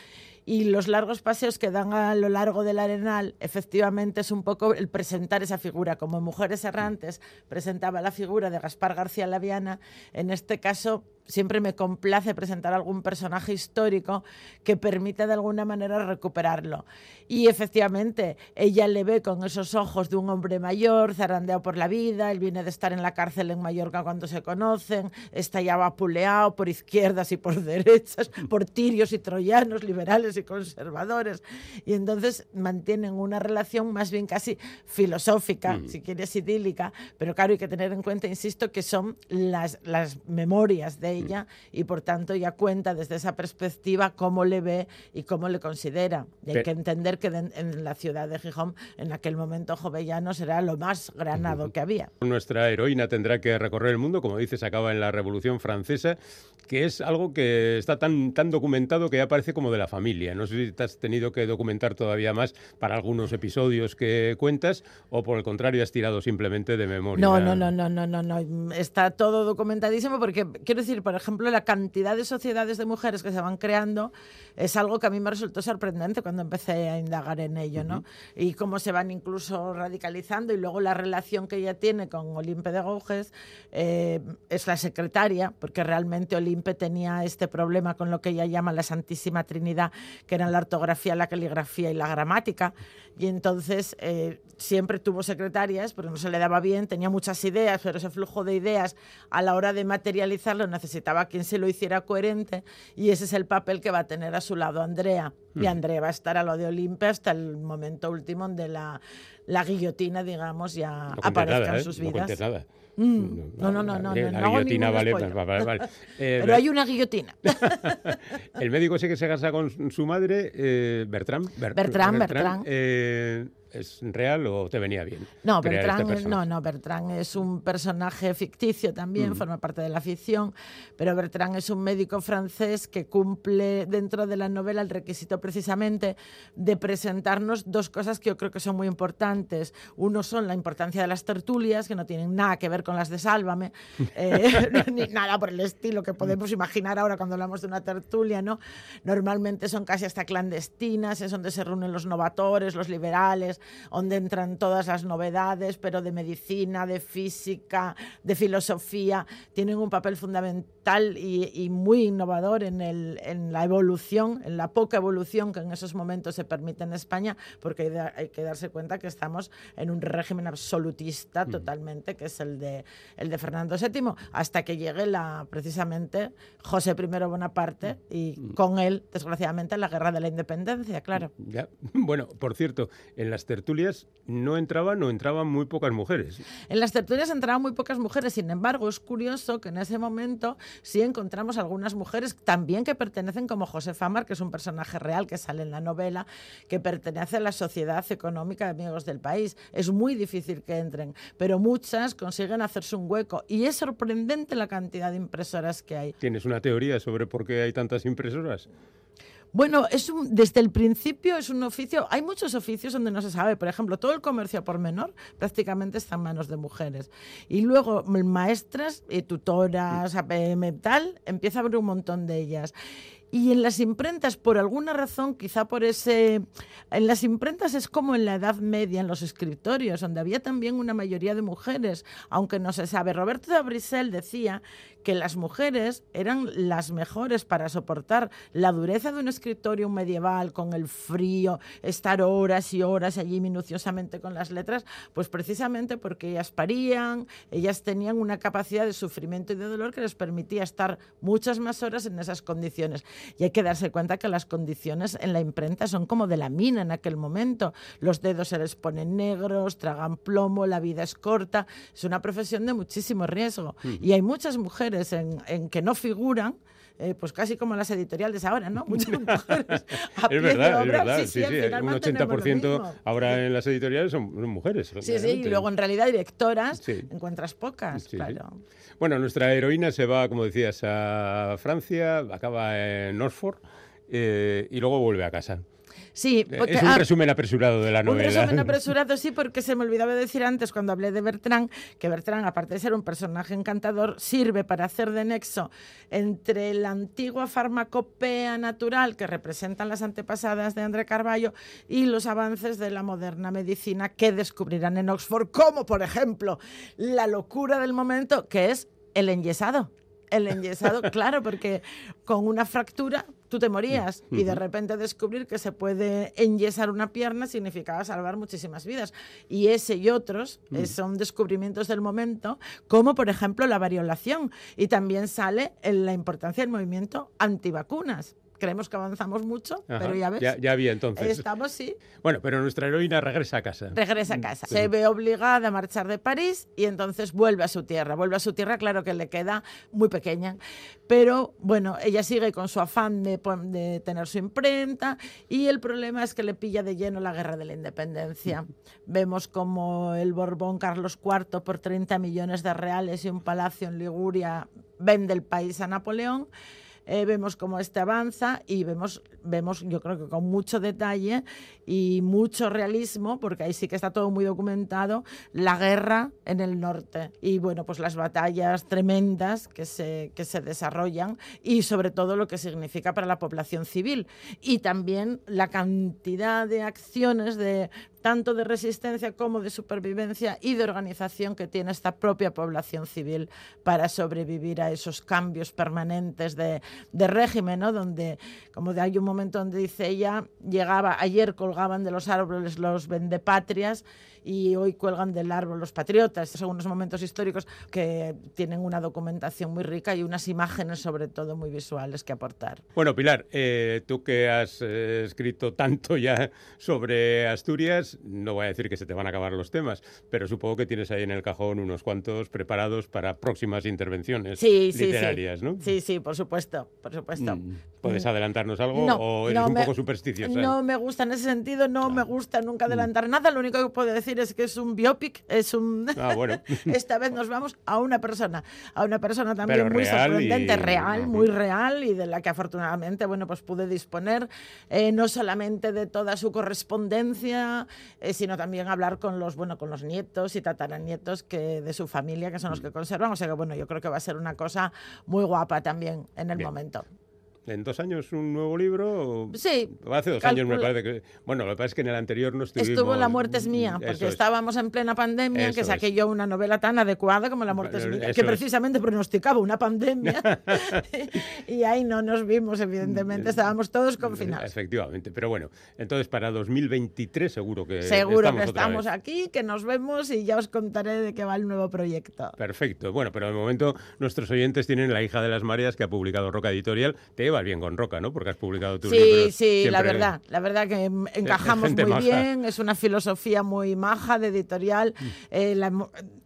I: Y los largos paseos que dan a lo largo del arenal, efectivamente, es un poco el presentar esa figura. Como Mujeres Errantes presentaba la figura de Gaspar García Laviana, en este caso siempre me complace presentar algún personaje histórico que permita de alguna manera recuperarlo. Y efectivamente, ella le ve con esos ojos de un hombre mayor, zarandeado por la vida, él viene de estar en la cárcel en Mallorca cuando se conocen, está ya vapuleado por izquierdas y por derechas, por tirios y troyanos, liberales y conservadores. Y entonces mantienen una relación más bien casi filosófica,
H: Mm.
I: si quieres idílica, pero claro, hay que tener en cuenta, insisto, que son las, las memorias de ella y por tanto ella cuenta desde esa perspectiva cómo le ve y cómo le considera. Y hay
H: Pe-
I: que entender que de- en la ciudad de Gijón, en aquel momento Jovellanos era lo más granado que había.
H: Nuestra heroína tendrá que recorrer el mundo, como dices, acaba en la Revolución Francesa, que es algo que está tan, tan documentado que ya parece como de la familia. No sé si te has tenido que documentar todavía más para algunos episodios que cuentas o por el contrario has tirado simplemente de memoria.
I: No, no, no, no, no, no, no. Está todo documentadísimo porque quiero decir, por ejemplo, la cantidad de sociedades de mujeres que se van creando es algo que a mí me resultó sorprendente cuando empecé a indagar en ello, ¿no? Y cómo se van incluso radicalizando y luego la relación que ella tiene con Olimpe de Gouges eh, es la secretaria, porque realmente Olimpe tenía este problema con lo que ella llama la Santísima Trinidad, que eran la ortografía, la caligrafía y la gramática. Y entonces eh, siempre tuvo secretarias, pero no se le daba bien, tenía muchas ideas, pero ese flujo de ideas a la hora de materializarlo necesitaba quien se lo hiciera coherente y ese es el papel que va a tener a su lado Andrea. Y Andrea va a estar a lo de Olimpia hasta el momento último donde la, la guillotina, digamos, ya
H: No
I: aparezca en
H: ¿eh?
I: sus
H: No
I: vidas.
H: nada.
I: Mm, no, no, no, no, no,
H: la
I: no
H: guillotina vale,
I: spoiler.
H: vale, vale. Eh,
I: Pero hay una guillotina.
H: El médico ese que se casa con su madre, eh, Bertrand. Ber-
I: Bertrand, Bertrand.
H: eh, ¿Es real o te venía bien?
I: No,
H: este
I: Bertrand, no, no, Bertrand es un personaje ficticio también,
H: Mm.
I: forma parte de la ficción, pero Bertrand es un médico francés que cumple dentro de la novela el requisito precisamente de presentarnos dos cosas que yo creo que son muy importantes. Uno son la importancia de las tertulias, que no tienen nada que ver con las de Sálvame, eh, ni nada por el estilo que podemos imaginar ahora cuando hablamos de una tertulia, ¿no? Normalmente son casi hasta clandestinas, es donde se reúnen los novatores, los liberales, donde entran todas las novedades, pero de medicina, de física, de filosofía, tienen un papel fundamental y, y muy innovador en, el- en la evolución, en la poca evolución que en esos momentos se permite en España, porque hay que darse cuenta que estamos en un régimen absolutista totalmente, que es el de, el de Fernando VII, hasta que llegue la, precisamente José I Bonaparte y con él, desgraciadamente, la guerra de la independencia, claro.
H: Ya. Bueno, por cierto, en las tertulias no entraban o entraban muy pocas mujeres.
I: En las tertulias entraban muy pocas mujeres, sin embargo, es curioso que en ese momento sí encontramos algunas mujeres también que pertenecen, como Josefa Mar, que es un personaje real que sale en la novela, que pertenece a la Sociedad Económica de Amigos del País. Es muy difícil que entren, pero muchas consiguen hacerse un hueco y es sorprendente la cantidad de impresoras que hay.
H: ¿Tienes una teoría sobre por qué hay tantas impresoras?
I: Bueno, es un- desde el principio es un oficio, hay muchos oficios donde no se sabe, por ejemplo, todo el comercio por menor prácticamente está en manos de mujeres. Y luego maestras, y tutoras, APM, tal, empieza a haber un montón de ellas. Y en las imprentas, por alguna razón, quizá por ese... En las imprentas es como en la Edad Media, en los escritorios, donde había también una mayoría de mujeres, aunque no se sabe. Roberto de Brisel decía que las mujeres eran las mejores para soportar la dureza de un escritorio medieval, con el frío, estar horas y horas allí minuciosamente con las letras, pues precisamente porque ellas parían, ellas tenían una capacidad de sufrimiento y de dolor que les permitía estar muchas más horas en esas condiciones. Y hay que darse cuenta que las condiciones en la imprenta son como de la mina en aquel momento. Los dedos se les ponen negros, tragan plomo, la vida es corta. Es una profesión de muchísimo riesgo. Y hay muchas mujeres en, en que no figuran. Eh, pues casi como las editoriales ahora, ¿no? Muchas mujeres a
H: Es verdad, es verdad.
I: Sí,
H: Sí,
I: sí,
H: sí, un
I: mantenemos lo
H: 80%
I: mismo.
H: ahora en las editoriales son, son mujeres.
I: Sí, sí, y luego en realidad directoras encuentras pocas, claro.
H: Bueno, nuestra heroína se va, como decías, a Francia, acaba en Oxford eh, y luego vuelve a casa.
I: Sí,
H: Eh,
I: porque-
H: es un
I: ah,
H: resumen apresurado de la
I: Un
H: novela.
I: resumen apresurado, sí, porque se me olvidaba decir antes cuando hablé de Bertrand, que Bertrand, aparte de ser un personaje encantador, sirve para hacer de nexo entre la antigua farmacopea natural que representan las antepasadas de André Carballo y los avances de la moderna medicina que descubrirán en Oxford, como por ejemplo la locura del momento, que es el enyesado. El enyesado, claro, porque con una fractura tú te morías y de repente descubrir que se puede enyesar una pierna significaba salvar muchísimas vidas. Y ese y otros eh,
J: Mm.
I: son descubrimientos del momento, como por ejemplo la variolación. Y también sale en la importancia del movimiento antivacunas. Creemos que avanzamos mucho,
H: Ajá,
I: pero ya ves.
H: Ya, ya había entonces.
I: Estamos, sí.
H: Bueno, pero nuestra heroína regresa a casa.
I: Regresa a casa.
H: Sí.
I: Se ve obligada a marchar de París y entonces vuelve a su tierra. Vuelve a su tierra, claro que le queda muy pequeña. Pero bueno, ella sigue con su afán de, de tener su imprenta y el problema es que le pilla de lleno la guerra de la independencia. Vemos como el Borbón Carlos IV por 30 millones de reales y un palacio en Liguria vende el país a Napoleón. Eh, vemos cómo este avanza y vemos, vemos, yo creo que con mucho detalle y mucho realismo, porque ahí sí que está todo muy documentado, la guerra en el norte. Y bueno, pues las batallas tremendas que se, que se desarrollan y sobre todo lo que significa para la población civil. Y también la cantidad de acciones de tanto de resistencia como de supervivencia y de organización que tiene esta propia población civil para sobrevivir a esos cambios permanentes de, régimen, ¿no? donde, como de, hay un momento donde dice ella, llegaba, ayer colgaban de los árboles los vendepatrias y hoy cuelgan del árbol los patriotas. Son unos momentos históricos que tienen una documentación muy rica y unas imágenes sobre todo muy visuales que aportar.
H: Bueno, Pilar, eh, tú que has eh, escrito tanto ya sobre Asturias, no voy a decir que se te van a acabar los temas, pero supongo que tienes ahí en el cajón unos cuantos preparados para próximas intervenciones literarias,
I: sí.
H: ¿no?
I: Sí, sí, por supuesto, por supuesto.
H: Mm. ¿Puedes adelantarnos algo o eres un poco supersticiosa?
I: No me gusta en ese sentido, no me gusta nunca adelantar nada. Lo único que puedo decir es que es un biopic, es un...
H: Ah, bueno.
I: Esta vez nos vamos a una persona, a una persona también muy sorprendente, real, muy real y de la que afortunadamente, bueno, pues pude disponer eh, no solamente de toda su correspondencia, eh, sino también hablar con los, bueno, con los nietos y tataranietos que, de su familia, que son los que conservan. O sea que, bueno, yo creo que va a ser una cosa muy guapa también en el momento
H: en dos años un nuevo libro.
I: Sí.
H: Hace dos años me parece que. Bueno, lo que pasa es que en el anterior no estuvimos.
I: Estuvo La muerte es mía, porque estábamos en plena pandemia, que saqué yo una novela tan adecuada como La muerte es mía, que precisamente pronosticaba una pandemia. y ahí no nos vimos, evidentemente, estábamos todos confinados.
H: Efectivamente, pero bueno, entonces para 2023 seguro que.
I: Seguro
H: estamos
I: que estamos aquí, que nos vemos y ya os contaré de qué va el nuevo proyecto.
H: Perfecto. Bueno, pero de momento nuestros oyentes tienen La hija de las mareas que ha publicado Roca Editorial. Te bien con Roca, ¿no? Porque has publicado tu
I: sí, Sí, la verdad, la verdad que encajamos muy bien, es una filosofía muy maja de editorial. Mm. Eh, la,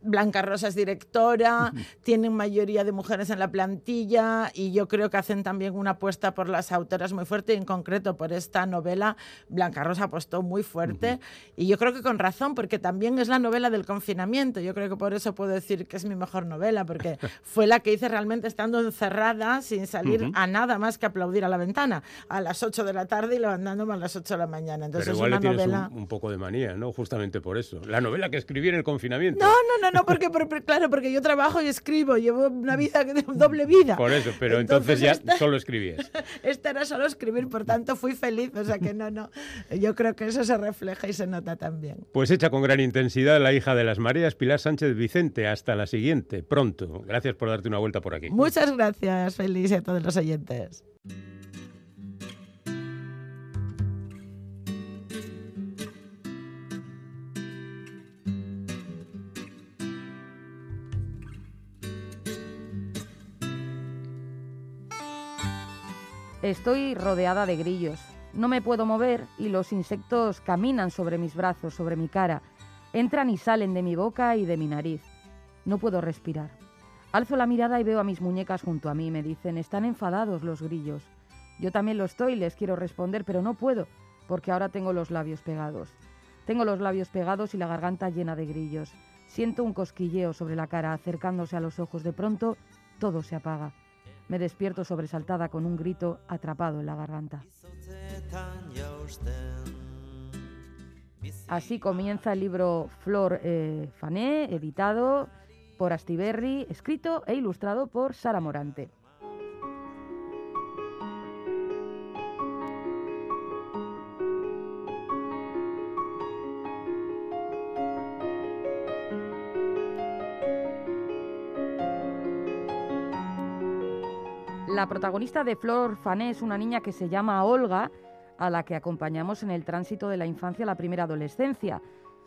I: Blanca Rosa es directora, tienen mayoría de mujeres en la plantilla y yo creo que hacen también una apuesta por las autoras muy fuerte y en concreto por esta novela Blanca Rosa apostó muy fuerte y yo creo que con razón porque también es la novela del confinamiento. Yo creo que por eso puedo decir que es mi mejor novela porque fue la que hice realmente estando encerrada sin salir a nada más que aplaudir a la ventana a las 8 de la tarde y levantándome a las 8 de la mañana. Entonces
H: Pero igual
I: es una
H: le tienes
I: novela...
H: un, un, poco de manía, ¿no? Justamente por eso. La novela que escribí en el confinamiento.
I: No, no, no, no, porque, claro, porque yo trabajo y escribo, llevo una vida, doble vida.
H: Por eso, pero entonces, ya solo escribías.
I: Esta era solo escribir, por tanto fui feliz, o sea que no, no. Yo creo que eso se refleja y se nota también.
H: Pues hecha con gran intensidad la hija de las mareas, Pilar Sánchez Vicente. Hasta la siguiente, pronto. Gracias por darte una vuelta por aquí.
I: Muchas gracias, Feliz, y a todos los oyentes.
A: Estoy rodeada de grillos. No me puedo mover y los insectos caminan sobre mis brazos, sobre mi cara. Entran y salen de mi boca y de mi nariz. No puedo respirar. Alzo la mirada y veo a mis muñecas junto a mí. Me dicen, están enfadados los grillos. Yo también lo estoy, les quiero responder, pero no puedo, porque ahora tengo los labios pegados. Tengo los labios pegados y la garganta llena de grillos. Siento un cosquilleo sobre la cara acercándose a los ojos. De pronto, todo se apaga. Me despierto sobresaltada con un grito atrapado en la garganta. Así comienza el libro Flor eh, Fané, editado por Astiberri, escrito e ilustrado por Sara Morante. La protagonista de Flor Fané es una niña que se llama Olga, a la que acompañamos en el tránsito de la infancia a la primera adolescencia.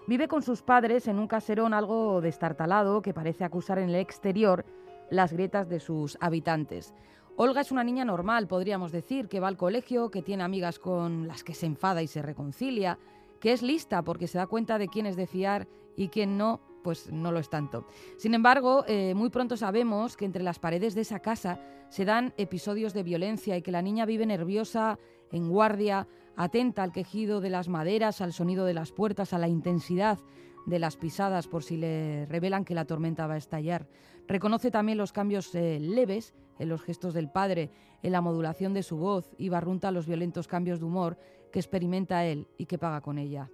A: Vive con sus padres en un caserón algo destartalado que parece acusar en el exterior las grietas de sus habitantes. Olga es una niña normal, podríamos decir, que va al colegio, que tiene amigas con las que se enfada y se reconcilia, que es lista porque se da cuenta de quién es de fiar y quién no, pues no lo es tanto. Sin embargo, eh, muy pronto sabemos que entre las paredes de esa casa se dan episodios de violencia y que la niña vive nerviosa, en guardia, atenta al quejido de las maderas, al sonido de las puertas, a la intensidad de las pisadas por si le revelan que la tormenta va a estallar. Reconoce también los cambios eh, leves en los gestos del padre, en la modulación de su voz y barrunta los violentos cambios de humor que experimenta él y que paga con ella.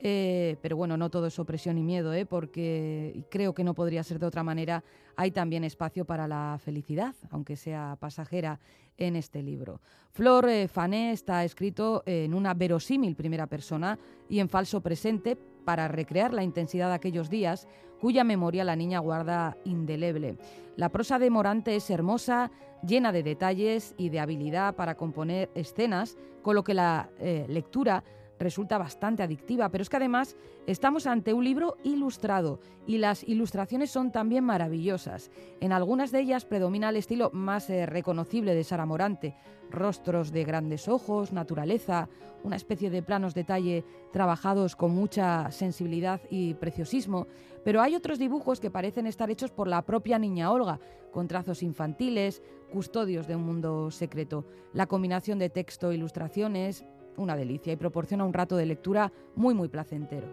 A: Eh, pero bueno, no todo es opresión y miedo, ¿eh? porque creo que no podría ser de otra manera. Hay también espacio para la felicidad, aunque sea pasajera, en este libro. Flor eh, Fané está escrito en una verosímil primera persona y en falso presente para recrear la intensidad de aquellos días cuya memoria la niña guarda indeleble. La prosa de Morante es hermosa, llena de detalles y de habilidad para componer escenas, con lo que la eh, lectura resulta bastante adictiva, pero es que además estamos ante un libro ilustrado y las ilustraciones son también maravillosas. En algunas de ellas predomina el estilo más eh, reconocible de Sara Morante, rostros de grandes ojos, naturaleza, una especie de planos detalle trabajados con mucha sensibilidad y preciosismo, pero hay otros dibujos que parecen estar hechos por la propia niña Olga, con trazos infantiles, custodios de un mundo secreto. La combinación de texto e ilustraciones una delicia y proporciona un rato de lectura muy muy placentero.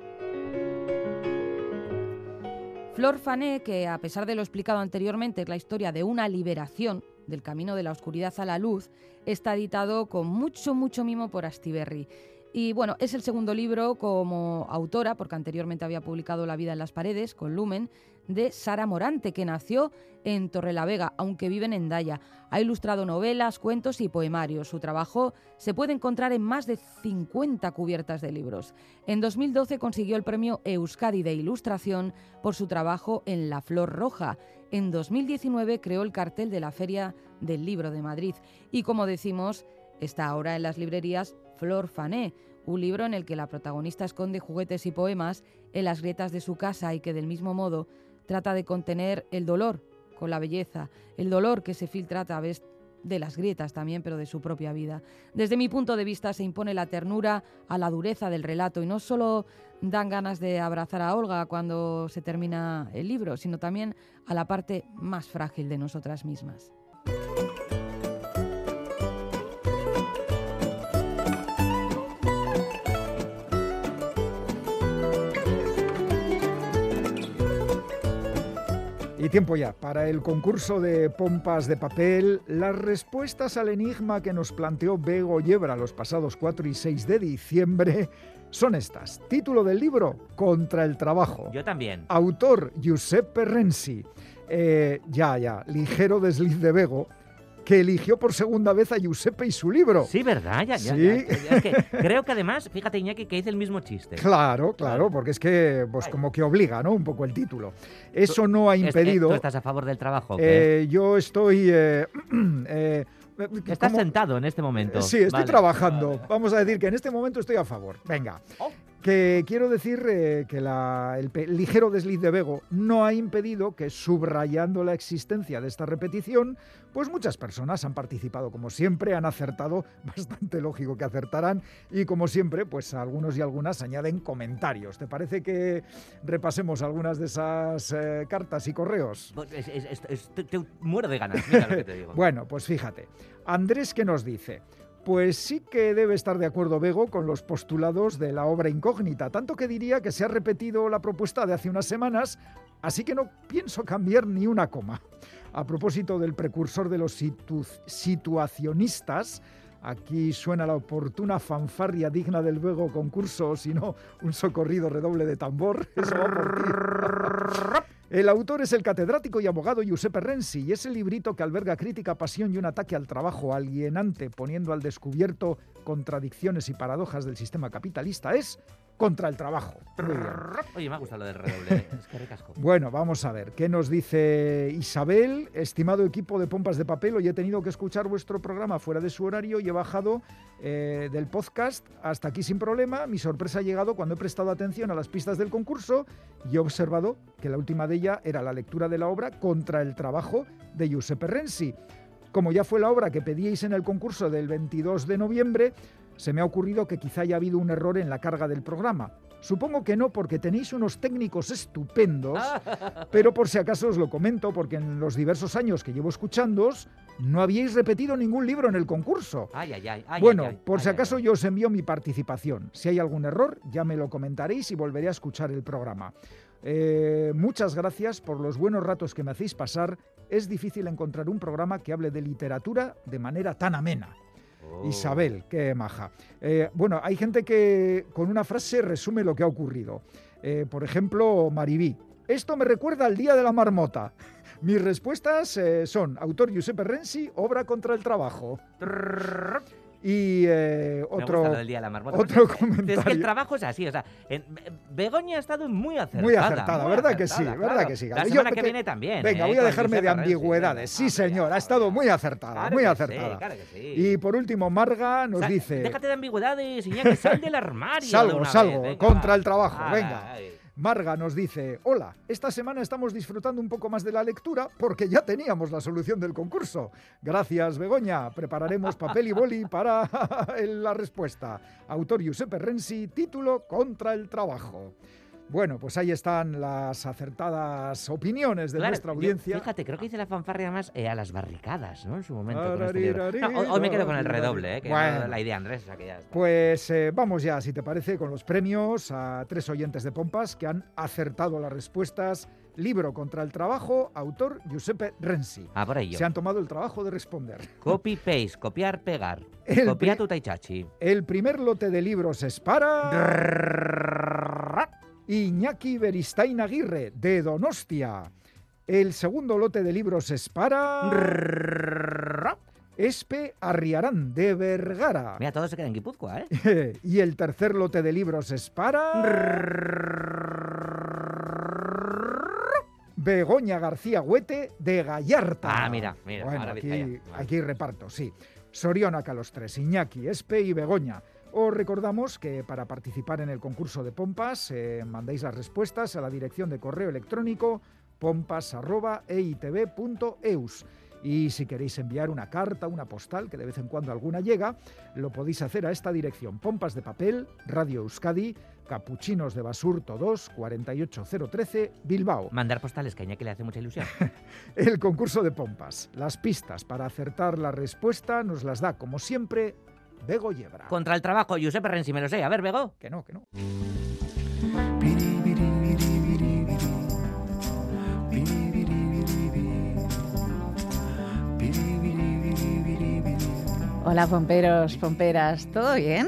A: Flor Fané, que a pesar de lo explicado anteriormente es la historia de una liberación del camino de la oscuridad a la luz, está editado con mucho, mucho mimo por Astiberri. Y bueno, es el segundo libro como autora, porque anteriormente había publicado La vida en las paredes con Lumen, de Sara Morante, que nació en Torrelavega, aunque vive en Endaya. Ha ilustrado novelas, cuentos y poemarios. Su trabajo se puede encontrar en más de 50 cubiertas de libros. En 2012 consiguió el premio Euskadi de Ilustración por su trabajo en La Flor Roja. En 2019 creó el cartel de la Feria del Libro de Madrid. Y como decimos, está ahora en las librerías Flor Fané, un libro en el que la protagonista esconde juguetes y poemas en las grietas de su casa y que del mismo modo trata de contener el dolor con la belleza, el dolor que se filtra a través de las grietas también, pero de su propia vida. Desde mi punto de vista se impone la ternura a la dureza del relato y no solo dan ganas de abrazar a Olga cuando se termina el libro, sino también a la parte más frágil de nosotras mismas.
D: Y tiempo ya para el concurso de pompas de papel. Las respuestas al enigma que nos planteó Bego Yebra los pasados 4 y 6 de diciembre son estas. Título del libro, Contra el trabajo.
E: Yo también.
D: Autor, Giuseppe Renzi. Eh, ya, ya, ligero desliz de Bego que eligió por segunda vez a Giuseppe y su libro.
E: Sí, ¿verdad? Ya, ya,
D: Sí.
E: ya. Es que creo que además, fíjate Iñaki, que hice el mismo chiste.
D: Claro, claro, porque es que, pues como que obliga, ¿no? Un poco el título. Eso no ha
E: eh,
D: impedido.
E: ¿Tú estás a favor del trabajo?
D: Eh, yo estoy. eh, eh,
E: Estás
D: ¿cómo?
E: sentado en este momento.
D: Sí, estoy
E: Vale.
D: trabajando. Vamos a decir que en este momento estoy a favor. Venga.
E: Oh.
D: Que quiero decir eh, que la- el ligero desliz de Bego no ha impedido que, subrayando la existencia de esta repetición, pues muchas personas han participado como siempre, han acertado, bastante lógico que acertarán, y como siempre, pues algunos y algunas añaden comentarios. ¿Te parece que repasemos algunas de esas eh, cartas y correos?
E: Es- es- es- es- te, te muero de ganas, mira lo que te digo.
D: Bueno, pues fíjate. Andrés que nos dice, pues sí que debe estar de acuerdo Bego con los postulados de la obra incógnita, tanto que diría que se ha repetido la propuesta de hace unas semanas, así que no pienso cambiar ni una coma. A propósito del precursor de los situ- situacionistas, aquí suena la oportuna fanfarria digna del Bego concurso, o si no, un socorrido redoble de tambor. Eso va por. El autor es el catedrático y abogado Giuseppe Renzi y ese librito que alberga crítica, pasión y un ataque al trabajo alienante, poniendo al descubierto contradicciones y paradojas del sistema capitalista, es Contra el trabajo.
E: Oye, me ha gustado lo del redoble. Es que recasco.
D: Bueno, vamos a ver, ¿qué nos dice Isabel? Estimado equipo de Pompas de Papel, hoy he tenido que escuchar vuestro programa fuera de su horario y he bajado eh, del podcast hasta aquí sin problema. Mi sorpresa ha llegado cuando he prestado atención a las pistas del concurso y he observado que la última de ella era la lectura de la obra Contra el trabajo de Giuseppe Renzi. Como ya fue la obra que pedíais en el concurso del 22 de noviembre, se me ha ocurrido que quizá haya habido un error en la carga del programa. Supongo que no, porque tenéis unos técnicos estupendos, pero por si acaso os lo comento, porque en los diversos años que llevo escuchándoos, no habíais repetido ningún libro en el concurso.
E: Ay, ay, ay. ay,
D: bueno,
E: ay,
D: por si acaso yo os envío mi participación. Si hay algún error, ya me lo comentaréis y volveré a escuchar el programa. Eh, muchas gracias por los buenos ratos que me hacéis pasar. Es difícil encontrar un programa que hable de literatura de manera tan amena. Isabel, qué maja. Eh, bueno, hay gente que con una frase resume lo que ha ocurrido. Eh, por ejemplo, Maribí. Esto me recuerda al Día de la Marmota. Mis respuestas eh, son autor Giuseppe Renzi, obra contra el trabajo. Y eh, otro,
E: gusta lo del día de la marmota.
D: otro
E: porque Es que el
D: comentario.
E: trabajo es así, o sea, en- Begoña ha estado muy acertada.
D: Muy acertada,
E: muy
D: ¿verdad que sí? ¿Verdad que sí?
E: La
D: Yo
E: semana que viene también.
D: Venga,
E: ¿eh?
D: voy a dejarme de ambigüedades. Sí, señor, ha estado muy acertada,
E: Claro
D: muy acertada.
E: Sí, claro que sí.
D: Y por último, Marga nos dice...
E: Déjate de ambigüedades, Iñaki, sal del armario. de
D: Salgo,
E: una
D: salgo,
E: vez, venga,
D: contra
E: va.
D: el trabajo,
E: Ala,
D: venga.
E: ay.
D: Marga nos dice, hola, esta semana estamos disfrutando un poco más de la lectura porque ya teníamos la solución del concurso. Gracias, Begoña. Prepararemos papel y boli para la respuesta. Autor Giuseppe Renzi, título Contra el trabajo. Bueno, pues ahí están las acertadas opiniones de
E: Claro,
D: nuestra
E: yo,
D: audiencia.
E: fíjate, creo que hice la fanfarria más eh, a las barricadas, ¿no? En su momento. este. No, hoy, hoy me quedo con el redoble, ¿eh? Que
D: Bueno.
E: no- la idea, Andrés, ya está.
D: Pues eh, vamos ya, si te parece, con los premios a tres oyentes de Pompas que han acertado las respuestas. Libro contra el trabajo, autor Giuseppe Renzi.
E: Ah, por ello.
D: Se han tomado el trabajo de responder.
E: Copy, paste, copiar, pegar.
D: El
E: Copia tu taichachi.
D: El primer lote de libros es para Iñaki Beristain Aguirre, de Donostia. El segundo lote de libros es para Espe Arriarán, de Vergara.
E: Mira, todo se queda en Guipúzcoa, ¿eh?
D: y el tercer lote de libros es para Begoña García Huete de Gallarta.
E: Ah, mira, mira,
D: Bueno,
E: ahora
D: aquí, aquí reparto, sí. Sorionaca los tres, Iñaki, Espe y Begoña. Os recordamos que para participar en el concurso de pompas eh, mandáis las respuestas a la dirección de correo electrónico pompas.eitv.eus. Y si queréis enviar una carta, una postal, que de vez en cuando alguna llega, lo podéis hacer a esta dirección. Pompas de papel, Radio Euskadi, Capuchinos de Basurto 2, 48013, Bilbao.
E: Mandar postales, que a Iñaki le hace mucha ilusión.
D: El concurso de pompas. Las pistas para acertar la respuesta nos las da, como siempre, Bego Yebra.
E: Contra el trabajo, Giuseppe Renzi, me lo sé. A ver, Bego.
D: Que no, que no.
J: Hola, pomperos, pomperas, ¿todo bien?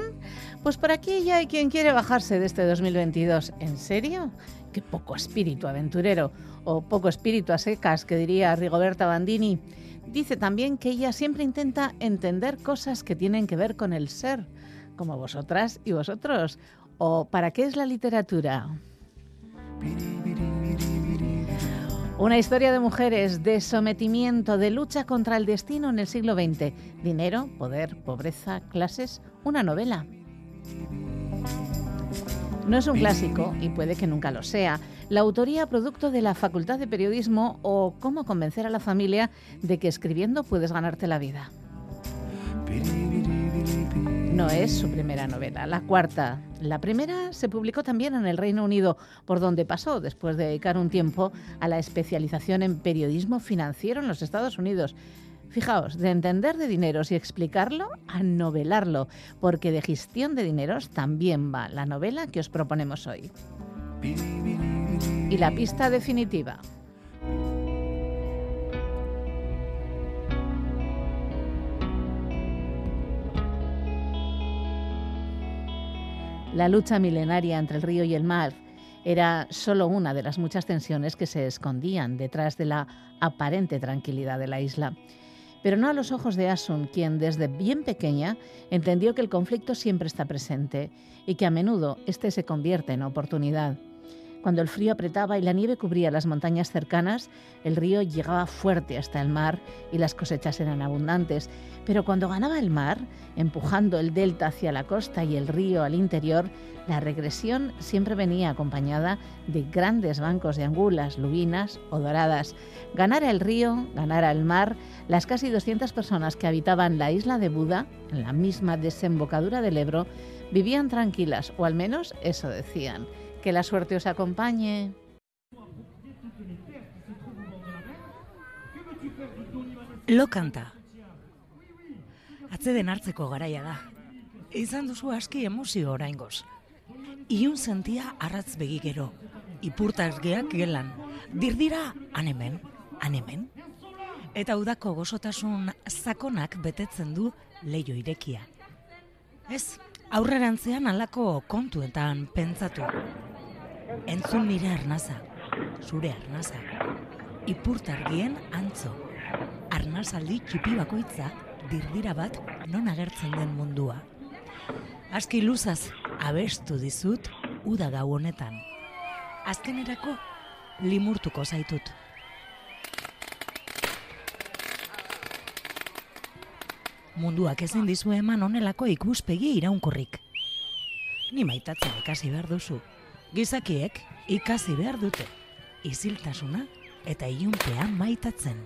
J: Pues por aquí ya hay quien quiere bajarse de este 2022. ¿En serio? Qué poco espíritu aventurero, o poco espíritu a secas, que diría Rigoberta Bandini. Dice también que ella siempre intenta entender cosas que tienen que ver con el ser, como vosotras y vosotros. ¿O para qué es la literatura? Una historia de mujeres, de sometimiento, de lucha contra el destino en el siglo XX. Dinero, poder, pobreza, clases. Una novela. No es un clásico y puede que nunca lo sea. La autoría producto de la Facultad de Periodismo o cómo convencer a la familia de que escribiendo puedes ganarte la vida. No es su primera novela, la cuarta. La primera se publicó también en el Reino Unido, por donde pasó después de dedicar un tiempo a la especialización en periodismo financiero en los Estados Unidos. Fijaos, de entender de dineros y explicarlo a novelarlo, porque de gestión de dineros también va la novela que os proponemos hoy. Y la pista definitiva. La lucha milenaria entre el río y el mar era solo una de las muchas tensiones que se escondían detrás de la aparente tranquilidad de la isla. Pero no a los ojos de Asun, quien desde bien pequeña entendió que el conflicto siempre está presente y que a menudo este se convierte en oportunidad. Cuando el frío apretaba y la nieve cubría las montañas cercanas, el río llegaba fuerte hasta el mar y las cosechas eran abundantes. Pero cuando ganaba el mar, empujando el delta hacia la costa y el río al interior, la regresión siempre venía acompañada de grandes bancos de angulas, lubinas o doradas. Ganara el río, ganara el mar, las casi 200 personas que habitaban la isla de Buda, en la misma desembocadura del Ebro, Vivían tranquilas, o al menos eso decían. Que la suerte os acompañe.
K: Lo kanta. Atzeden hartzeko garaia da. Izan duzu aski emozio oraingoz. Iun sentia arratz begigero. Ipurtazgeak gelan. Dirdira anemen, anemen. Eta udako gozotasun zakonak betetzen du leio irekia. Ez, aurrerantzean alako kontuetan pentsatu. Entzun nire arnaza, zure arnaza. Ipurtargien antzo. Arnazaldi txipi bakoitza dirdira bat non agertzen den mundua. Aski luzaz abestu dizut uda gau honetan. Azkenerako limurtuko zaitut. Munduak ezin dizu eman onelako ikuspegi iraunkorrik. Ni maitatzen ikasi behar duzu. Gizakiek ikasi behar dute. Iziltasuna eta ilunpea maitatzen.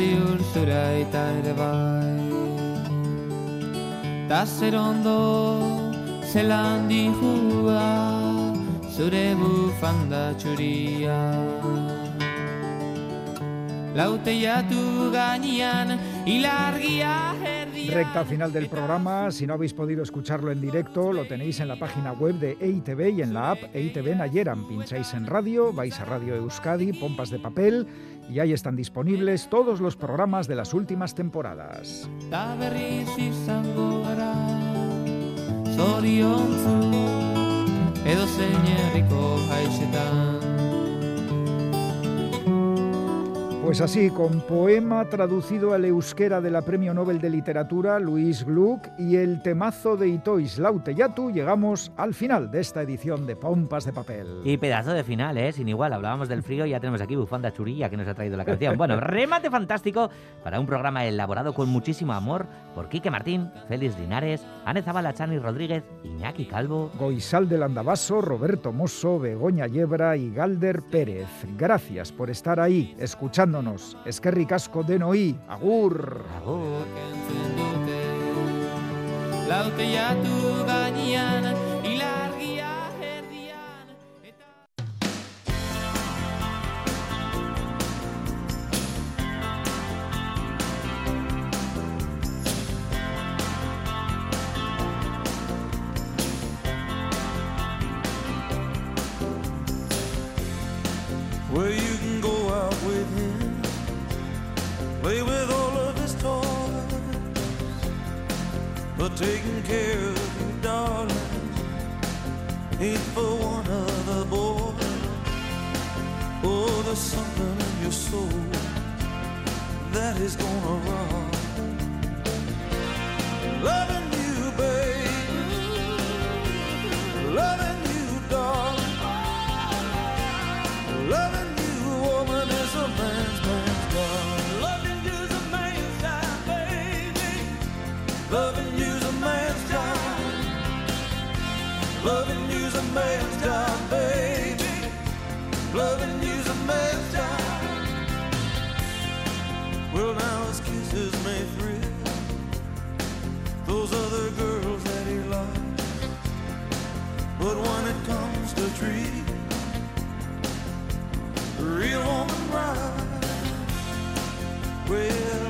L: Ta ziur zura eta ere bai. Ta zer ondo, zelan dihua, zure bufanda txuria. Ilargia
D: Recta final del programa. Si no habéis podido escucharlo en directo, lo tenéis en la página web de EITV y en la app EITV Nayeran. Pincháis en radio, vais a Radio Euskadi, Pompas de Papel y ahí están disponibles todos los programas de las últimas temporadas. Pues así, con poema traducido al euskera de la Premio Nobel de Literatura, Luis Gluck, y el temazo de Itois Lauteyatu, llegamos al final de esta edición de Pompas de Papel.
E: Y pedazo de final, ¿eh? Sin igual. Hablábamos del frío y ya tenemos aquí Bufanda Churilla que nos ha traído la canción. Bueno, remate fantástico para un programa elaborado con muchísimo amor por Quique Martín, Félix Linares, Ane Zabala, Chani Rodríguez, Iñaki Calvo,
D: Goizal del Andabaso, Roberto Mosso, Begoña Yebra y Galder Pérez. Gracias por estar ahí, escuchándonos. Eskerrik asko denoi, agur.
E: Agur.
L: Lauteiatu gainean
M: but taking care of you, darling, ain't for one other boy. Oh, there's something in your soul that is gonna rock. Loving you, baby, loving you, darling. Loving Loving you's a man's job, baby. Loving you's a man's job. Well, now his kisses may thrill those other girls that he loves, but when it comes to treating a real woman right. Well,